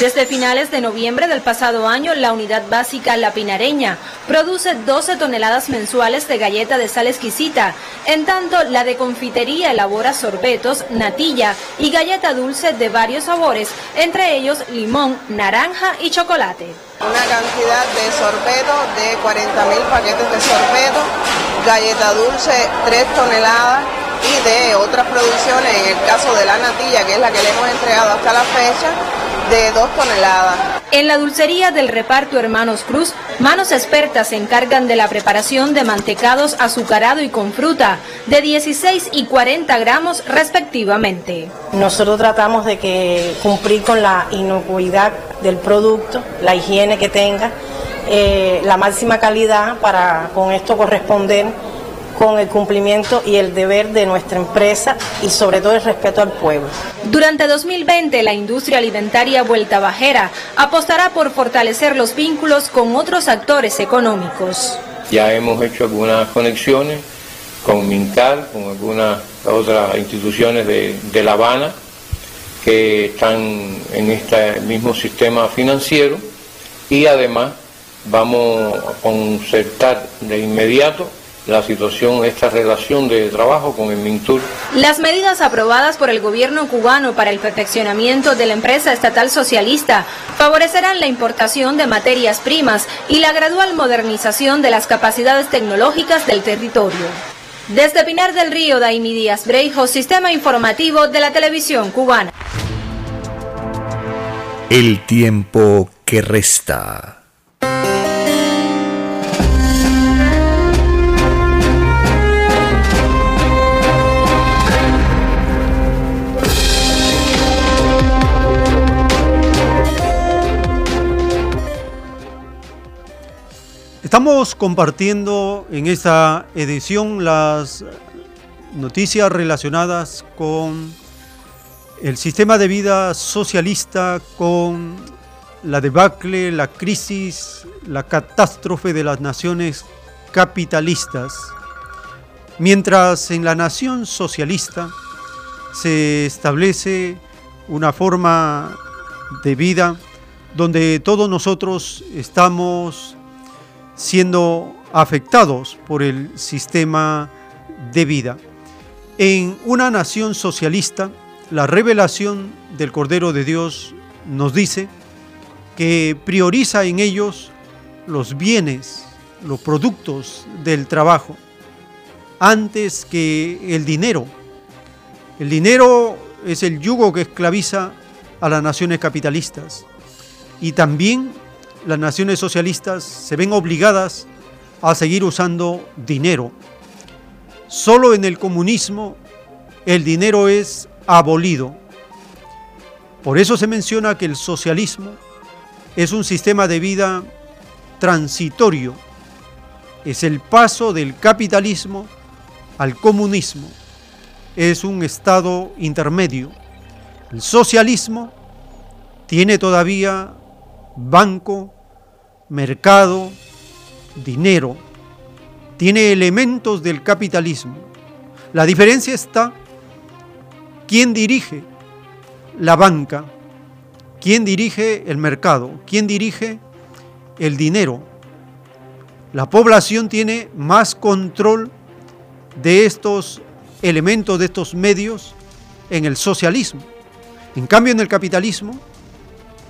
Desde finales de noviembre del pasado año, la unidad básica La Pinareña produce 12 toneladas mensuales de galleta de sal exquisita, en tanto la de confitería elabora sorbetos, natilla y galleta dulce de varios sabores, entre ellos limón, naranja y chocolate una cantidad de sorbeto de 40.000 paquetes de sorbeto, galleta dulce 3 toneladas y de otras producciones, en el caso de la natilla, que es la que le hemos entregado hasta la fecha, de 2 toneladas. En la dulcería del reparto Hermanos Cruz, manos expertas se encargan de la preparación de mantecados azucarado y con fruta, de 16 y 40 gramos respectivamente. Nosotros tratamos de que cumplir con la inocuidad del producto, la higiene que tenga, eh, la máxima calidad para con esto corresponder con el cumplimiento y el deber de nuestra empresa y sobre todo el respeto al pueblo. Durante 2020, la industria alimentaria Vuelta Bajera apostará por fortalecer los vínculos con otros actores económicos. Ya hemos hecho algunas conexiones con Mincal, con algunas otras instituciones de, de La Habana que están en este mismo sistema financiero y además vamos a concertar de inmediato la situación, esta relación de trabajo con el MINTUR. Las medidas aprobadas por el gobierno cubano para el perfeccionamiento de la empresa estatal socialista favorecerán la importación de materias primas y la gradual modernización de las capacidades tecnológicas del territorio. Desde Pinar del Río, Daimi Díaz Breijo, Sistema Informativo de la Televisión Cubana. El tiempo que resta. Estamos compartiendo en esta edición las noticias relacionadas con el sistema de vida socialista, con la debacle, la crisis, la catástrofe de las naciones capitalistas. Mientras en la nación socialista se establece una forma de vida donde todos nosotros estamos siendo afectados por el sistema de vida. En una nación socialista, la revelación del Cordero de Dios nos dice que prioriza en ellos los bienes, los productos del trabajo, antes que el dinero. El dinero es el yugo que esclaviza a las naciones capitalistas y también las naciones socialistas se ven obligadas a seguir usando dinero. Solo en el comunismo el dinero es abolido. Por eso se menciona que el socialismo es un sistema de vida transitorio. Es el paso del capitalismo al comunismo. Es un estado intermedio. El socialismo tiene todavía banco, mercado, dinero. Tiene elementos del capitalismo. La diferencia está quién dirige la banca, quién dirige el mercado, quién dirige el dinero. La población tiene más control de estos elementos, de estos medios en el socialismo. En cambio, en el capitalismo,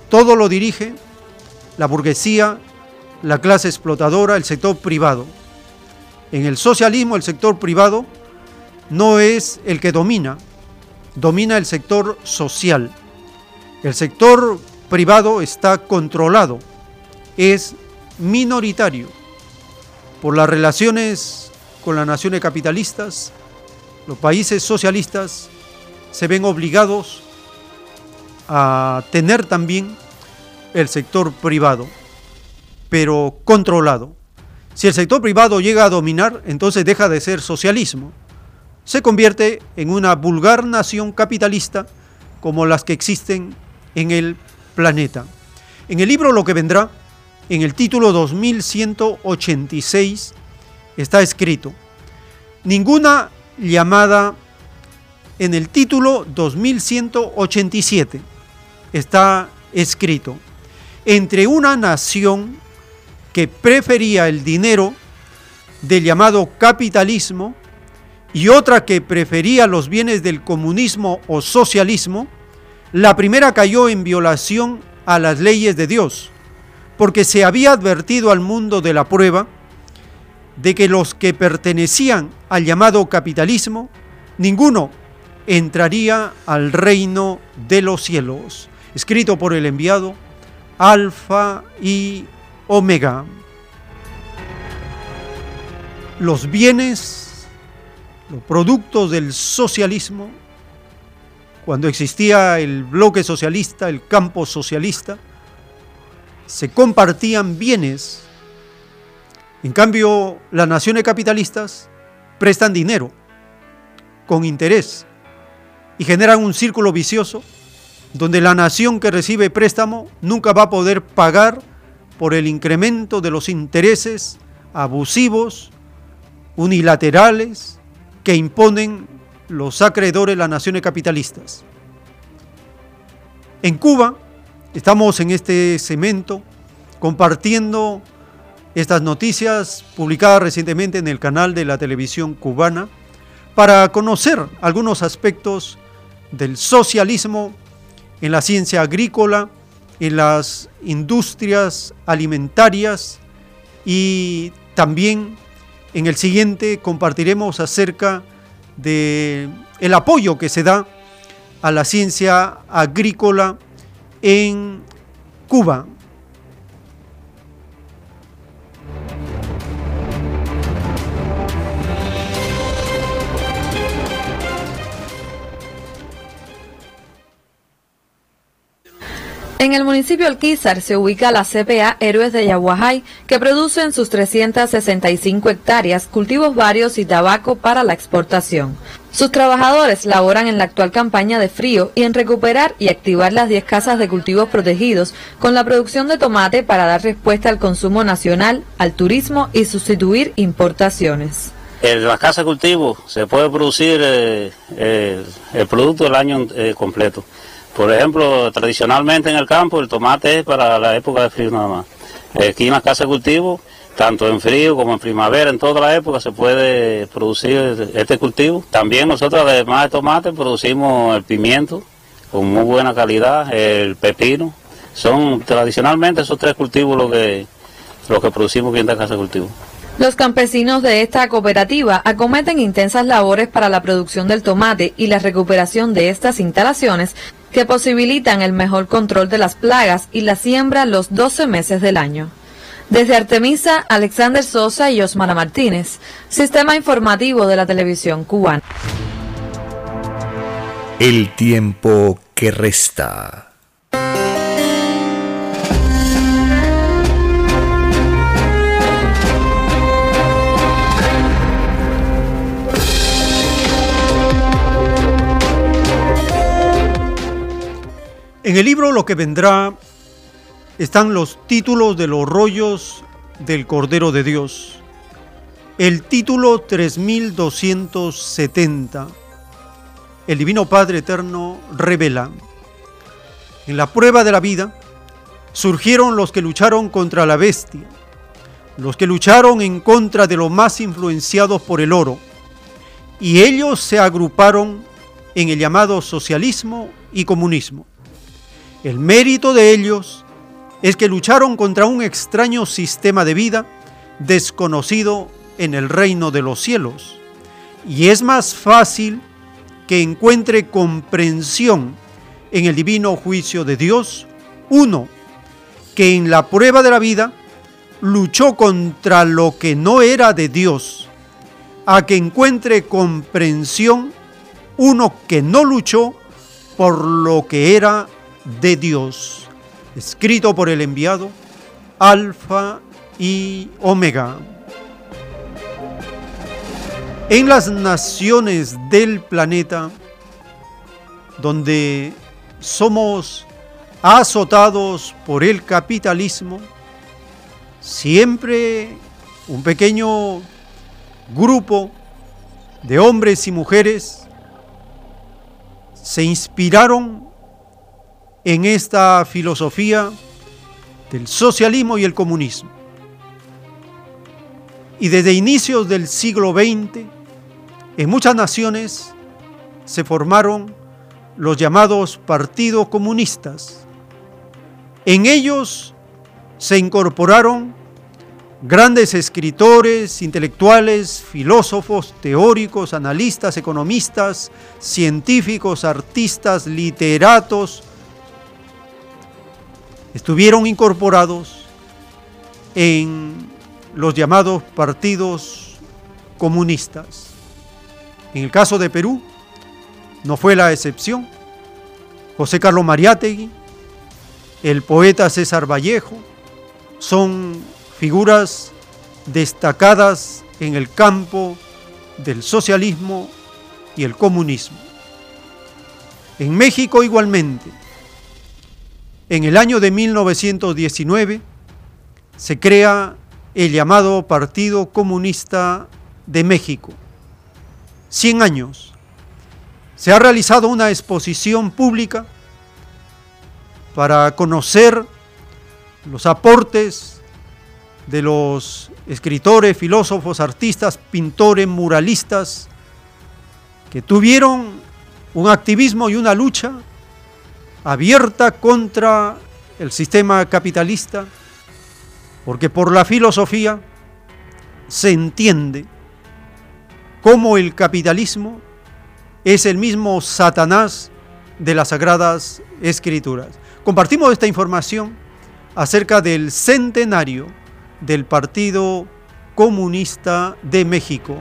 todo lo dirige la burguesía, la clase explotadora, el sector privado. En el socialismo el sector privado no es el que domina, domina el sector social. El sector privado está controlado, es minoritario por las relaciones con las naciones capitalistas, los países socialistas se ven obligados a tener también el sector privado, pero controlado. Si el sector privado llega a dominar, entonces deja de ser socialismo. Se convierte en una vulgar nación capitalista como las que existen en el planeta. En el libro Lo que vendrá, en el título 2186, está escrito, ninguna llamada en el título 2187 está escrito, entre una nación que prefería el dinero del llamado capitalismo y otra que prefería los bienes del comunismo o socialismo, la primera cayó en violación a las leyes de Dios, porque se había advertido al mundo de la prueba de que los que pertenecían al llamado capitalismo, ninguno entraría al reino de los cielos. Escrito por el enviado Alfa y Omega. Los bienes, los productos del socialismo, cuando existía el bloque socialista, el campo socialista, se compartían bienes. En cambio, las naciones capitalistas prestan dinero con interés y generan un círculo vicioso donde la nación que recibe préstamo nunca va a poder pagar por el incremento de los intereses abusivos, unilaterales, que imponen los acreedores, las naciones capitalistas. En Cuba estamos en este cemento compartiendo estas noticias publicadas recientemente en el canal de la televisión cubana para conocer algunos aspectos del socialismo en la ciencia agrícola, en las industrias alimentarias y también en el siguiente compartiremos acerca de el apoyo que se da a la ciencia agrícola en Cuba. En el municipio Alquizar se ubica la CPA Héroes de Yaguajay, que produce en sus 365 hectáreas cultivos varios y tabaco para la exportación. Sus trabajadores laboran en la actual campaña de frío y en recuperar y activar las 10 casas de cultivos protegidos con la producción de tomate para dar respuesta al consumo nacional, al turismo y sustituir importaciones. En la casa de cultivo se puede producir eh, eh, el producto del año eh, completo. Por ejemplo, tradicionalmente en el campo el tomate es para la época de frío nada más. Aquí en la casa de cultivo, tanto en frío como en primavera, en toda la época se puede producir este cultivo. También nosotros, además de tomate, producimos el pimiento con muy buena calidad, el pepino, Son tradicionalmente esos tres cultivos lo que, lo que producimos aquí en esta casa de cultivo. Los campesinos de esta cooperativa acometen intensas labores para la producción del tomate y la recuperación de estas instalaciones que posibilitan el mejor control de las plagas y la siembra los 12 meses del año. Desde Artemisa, Alexander Sosa y Osmara Martínez, Sistema Informativo de la Televisión Cubana. El tiempo que resta. En el libro Lo que vendrá están los títulos de los rollos del Cordero de Dios. El título 3270. El Divino Padre Eterno revela. En la prueba de la vida surgieron los que lucharon contra la bestia, los que lucharon en contra de los más influenciados por el oro, y ellos se agruparon en el llamado socialismo y comunismo. El mérito de ellos es que lucharon contra un extraño sistema de vida desconocido en el reino de los cielos. Y es más fácil que encuentre comprensión en el divino juicio de Dios, uno, que en la prueba de la vida luchó contra lo que no era de Dios, a que encuentre comprensión uno que no luchó por lo que era de Dios, escrito por el enviado Alfa y Omega. En las naciones del planeta, donde somos azotados por el capitalismo, siempre un pequeño grupo de hombres y mujeres se inspiraron en esta filosofía del socialismo y el comunismo. Y desde inicios del siglo XX, en muchas naciones se formaron los llamados partidos comunistas. En ellos se incorporaron grandes escritores, intelectuales, filósofos, teóricos, analistas, economistas, científicos, artistas, literatos, estuvieron incorporados en los llamados partidos comunistas. En el caso de Perú, no fue la excepción. José Carlos Mariátegui, el poeta César Vallejo, son figuras destacadas en el campo del socialismo y el comunismo. En México igualmente, en el año de 1919 se crea el llamado Partido Comunista de México. 100 años. Se ha realizado una exposición pública para conocer los aportes de los escritores, filósofos, artistas, pintores, muralistas, que tuvieron un activismo y una lucha abierta contra el sistema capitalista, porque por la filosofía se entiende cómo el capitalismo es el mismo Satanás de las Sagradas Escrituras. Compartimos esta información acerca del centenario del Partido Comunista de México.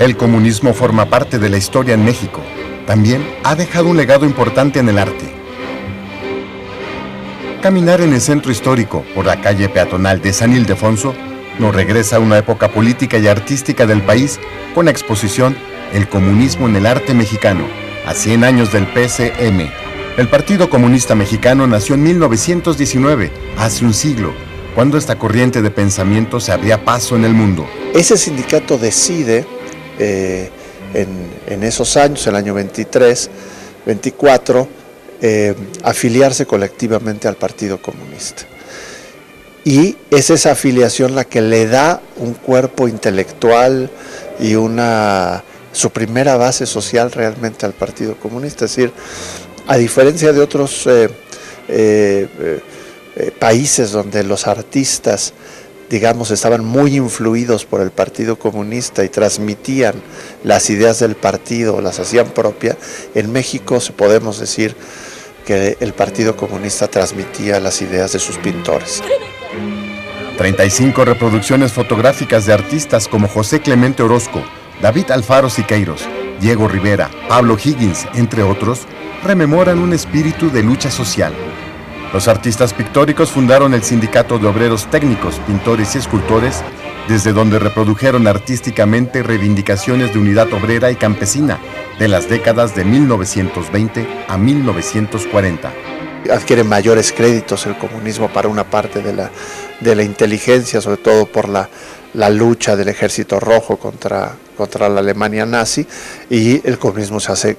El comunismo forma parte de la historia en México. También ha dejado un legado importante en el arte. Caminar en el centro histórico por la calle peatonal de San Ildefonso nos regresa a una época política y artística del país con la exposición El comunismo en el arte mexicano, a 100 años del PCM. El Partido Comunista Mexicano nació en 1919, hace un siglo, cuando esta corriente de pensamiento se abría paso en el mundo. Ese sindicato decide eh, en, esos años, el año 23, 24, eh, afiliarse colectivamente al Partido Comunista. Y es esa afiliación la que le da un cuerpo intelectual y una su primera base social realmente al Partido Comunista. Es decir, a diferencia de otros eh, países donde los artistas, digamos, estaban muy influidos por el Partido Comunista y transmitían las ideas del partido, las hacían propia, en México podemos decir que el Partido Comunista transmitía las ideas de sus pintores. 35 reproducciones fotográficas de artistas como José Clemente Orozco, David Alfaro Siqueiros, Diego Rivera, Pablo Higgins, entre otros, rememoran un espíritu de lucha social. Los artistas pictóricos fundaron el Sindicato de Obreros Técnicos, Pintores y Escultores, desde donde reprodujeron artísticamente reivindicaciones de unidad obrera y campesina de las décadas de 1920 a 1940 adquiere mayores créditos el comunismo para una parte de la, de la inteligencia, sobre todo por la, la lucha del ejército rojo contra, contra la Alemania nazi y el comunismo se hace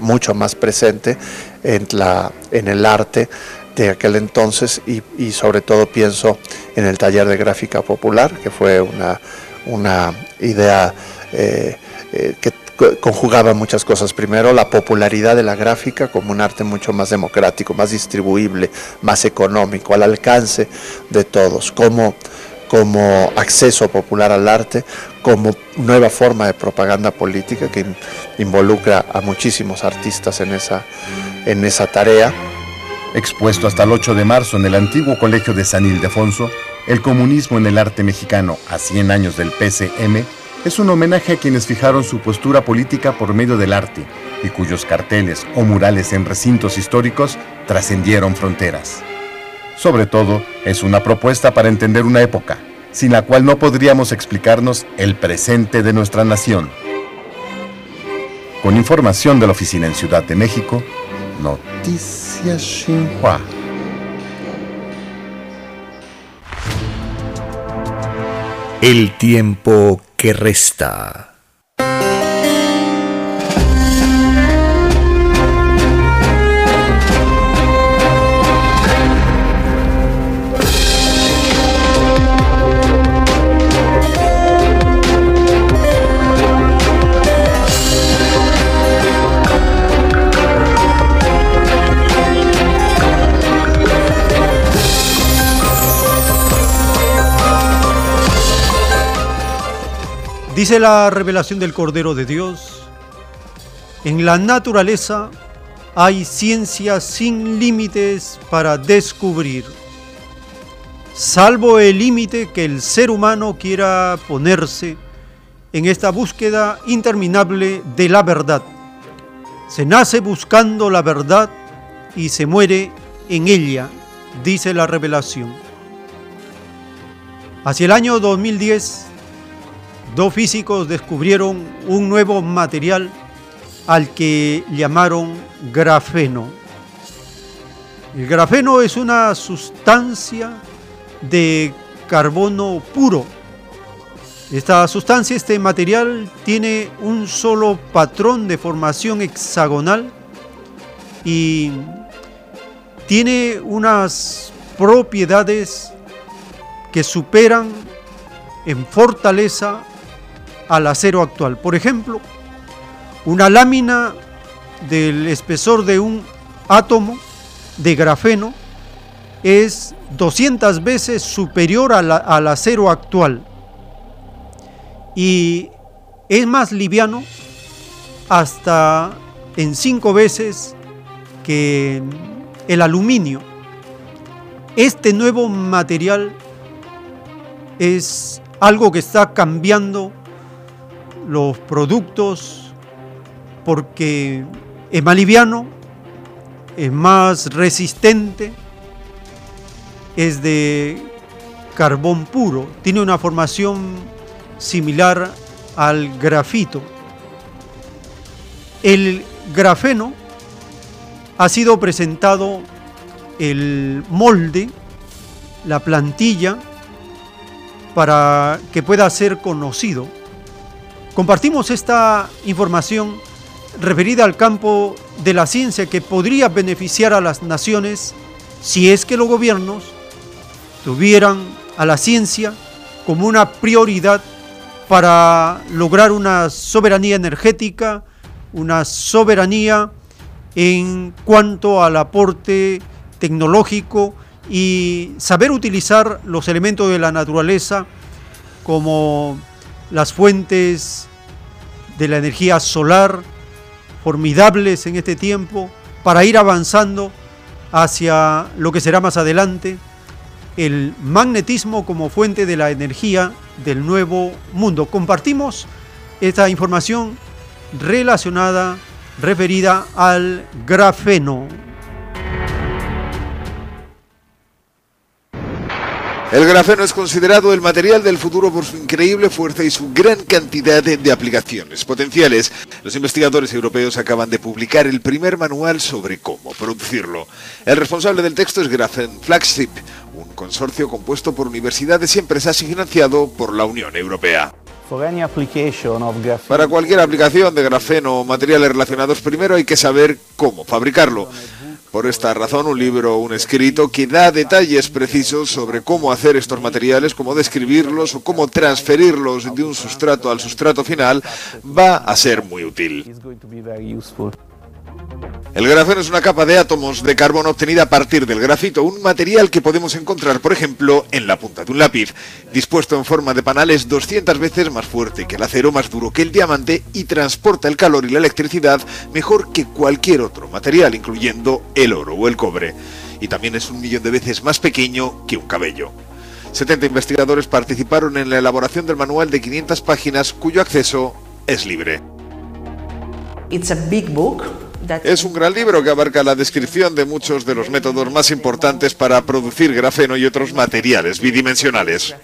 mucho más presente en, la, en el arte de aquel entonces y, sobre todo pienso en el taller de gráfica popular, que fue una, una idea eh, eh, que conjugaba muchas cosas. Primero, la popularidad de la gráfica como un arte mucho más democrático, más distribuible, más económico, al alcance de todos, como, como acceso popular al arte, como nueva forma de propaganda política que involucra a muchísimos artistas en esa, en esa tarea. Expuesto hasta el 8 de marzo en el antiguo colegio de San Ildefonso, el comunismo en el arte mexicano a 100 años del PCM es un homenaje a quienes fijaron su postura política por medio del arte y cuyos carteles o murales en recintos históricos trascendieron fronteras. Sobre todo, es una propuesta para entender una época, sin la cual no podríamos explicarnos el presente de nuestra nación. Con información de la oficina en Ciudad de México, Noticias Xinhua. El tiempo que resta. Dice la revelación del Cordero de Dios, en la naturaleza hay ciencia sin límites para descubrir, salvo el límite que el ser humano quiera ponerse en esta búsqueda interminable de la verdad. Se nace buscando la verdad y se muere en ella, dice la revelación. Hacia el año 2010, dos físicos descubrieron un nuevo material al que llamaron grafeno. El grafeno es una sustancia de carbono puro. Esta sustancia, este material, tiene un solo patrón de formación hexagonal y tiene unas propiedades que superan en fortaleza al acero actual. Por ejemplo, una lámina del espesor de un átomo de grafeno es 200 veces superior al acero actual y es más liviano hasta en 5 veces que el aluminio. Este nuevo material es algo que está cambiando los productos porque es más liviano, es más resistente, es de carbón puro, tiene una formación similar al grafito. El grafeno ha sido presentado el molde, la plantilla, para que pueda ser conocido Compartimos esta información referida al campo de la ciencia que podría beneficiar a las naciones si es que los gobiernos tuvieran a la ciencia como una prioridad para lograr una soberanía energética, una soberanía en cuanto al aporte tecnológico y saber utilizar los elementos de la naturaleza como las fuentes de la energía solar, formidables en este tiempo, para ir avanzando hacia lo que será más adelante, el magnetismo como fuente de la energía del nuevo mundo. Compartimos esta información relacionada, referida al grafeno. El grafeno es considerado el material del futuro por su increíble fuerza y su gran cantidad de, aplicaciones potenciales. Los investigadores europeos acaban de publicar el primer manual sobre cómo producirlo. El responsable del texto es Grafen Flagship, un consorcio compuesto por universidades y empresas y financiado por la Unión Europea. Para cualquier aplicación de grafeno o materiales relacionados, primero hay que saber cómo fabricarlo. Por esta razón, un libro o un escrito que da detalles precisos sobre cómo hacer estos materiales, cómo describirlos o cómo transferirlos de un sustrato al sustrato final va a ser muy útil. El grafeno es una capa de átomos de carbono obtenida a partir del grafito, un material que podemos encontrar, por ejemplo, en la punta de un lápiz. Dispuesto en forma de panales 200 veces más fuerte que el acero, más duro que el diamante y transporta el calor y la electricidad mejor que cualquier otro material, incluyendo el oro o el cobre. Y también es un millón de veces más pequeño que un cabello. 70 investigadores participaron en la elaboración del manual de 500 páginas cuyo acceso es libre. It's a big book. Es un gran libro que abarca la descripción de muchos de los métodos más importantes para producir grafeno y otros materiales bidimensionales.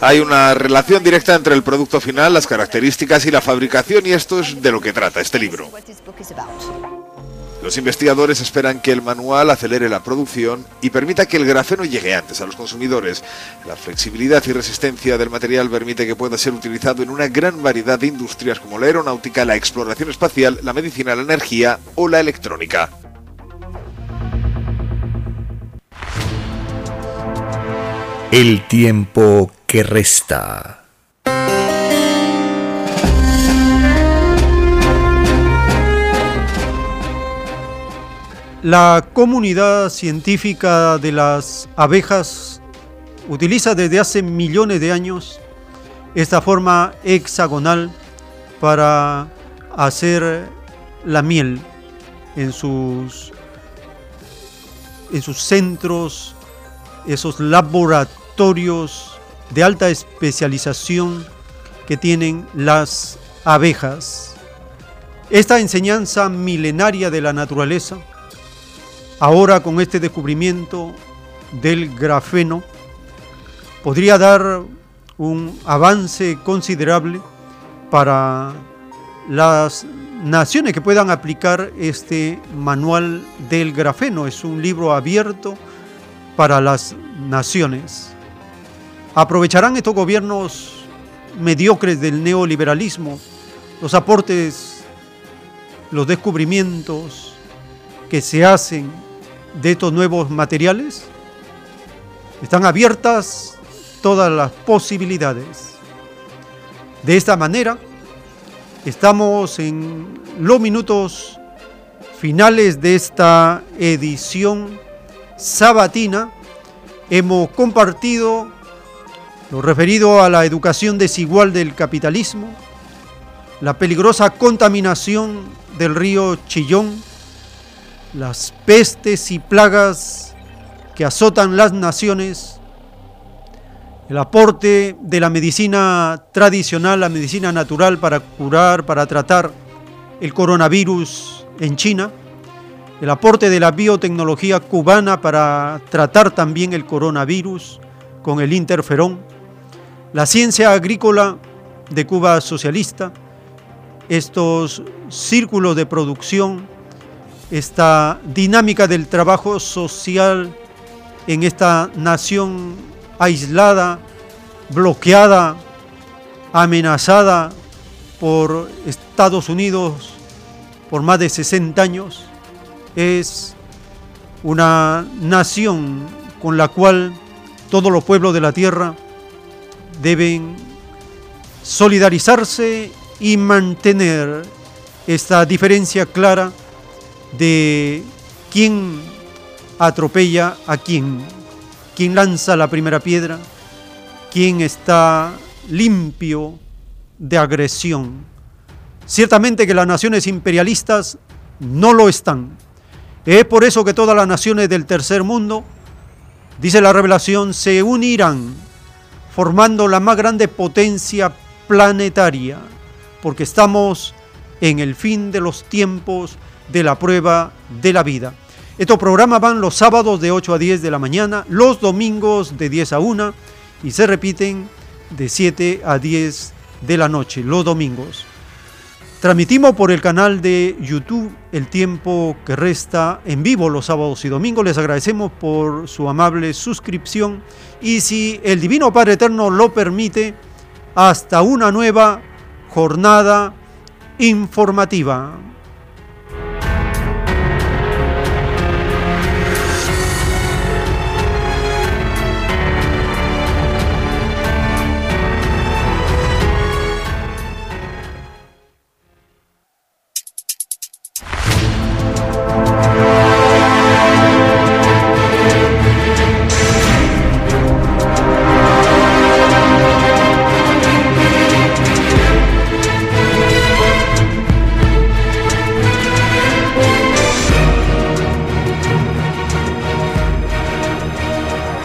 Hay una relación directa entre el producto final, las características y la fabricación y esto es de lo que trata este libro. Los investigadores esperan que el manual acelere la producción y permita que el grafeno llegue antes a los consumidores. La flexibilidad y resistencia del material permite que pueda ser utilizado en una gran variedad de industrias como la aeronáutica, la exploración espacial, la medicina, la energía o la electrónica. El tiempo que resta. La comunidad científica de las abejas utiliza desde hace millones de años esta forma hexagonal para hacer la miel en sus, en sus centros, esos laboratorios de alta especialización que tienen las abejas. Esta enseñanza milenaria de la naturaleza ahora con este descubrimiento del grafeno podría dar un avance considerable para las naciones que puedan aplicar este manual del grafeno. Es un libro abierto para las naciones. ¿Aprovecharán estos gobiernos mediocres del neoliberalismo los aportes, los descubrimientos que se hacen de estos nuevos materiales? Están abiertas todas las posibilidades. De esta manera, estamos en los minutos finales de esta edición sabatina. Hemos compartido lo referido a la educación desigual del capitalismo, la peligrosa contaminación del río Chillón, las pestes y plagas que azotan las naciones, el aporte de la medicina tradicional, la medicina natural para curar, para tratar el coronavirus en China, el aporte de la biotecnología cubana para tratar también el coronavirus con el interferón, la ciencia agrícola de Cuba socialista, estos círculos de producción, esta dinámica del trabajo social en esta nación aislada, bloqueada, amenazada por Estados Unidos por más de 60 años, es una nación con la cual todos los pueblos de la tierra deben solidarizarse y mantener esta diferencia clara de quién atropella a quién, quién lanza la primera piedra, quién está limpio de agresión. Ciertamente que las naciones imperialistas no lo están. Es por eso que todas las naciones del tercer mundo, dice la revelación, se unirán formando la más grande potencia planetaria, porque estamos en el fin de los tiempos de la prueba de la vida. Estos programas van los sábados de 8 a 10 de la mañana, los domingos de 10 a 1 y se repiten de 7 a 10 de la noche, los domingos. Transmitimos por el canal de YouTube el tiempo que resta en vivo los sábados y domingos. Les agradecemos por su amable suscripción y si el Divino Padre Eterno lo permite, hasta una nueva jornada informativa.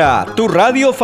Tu radio favorita.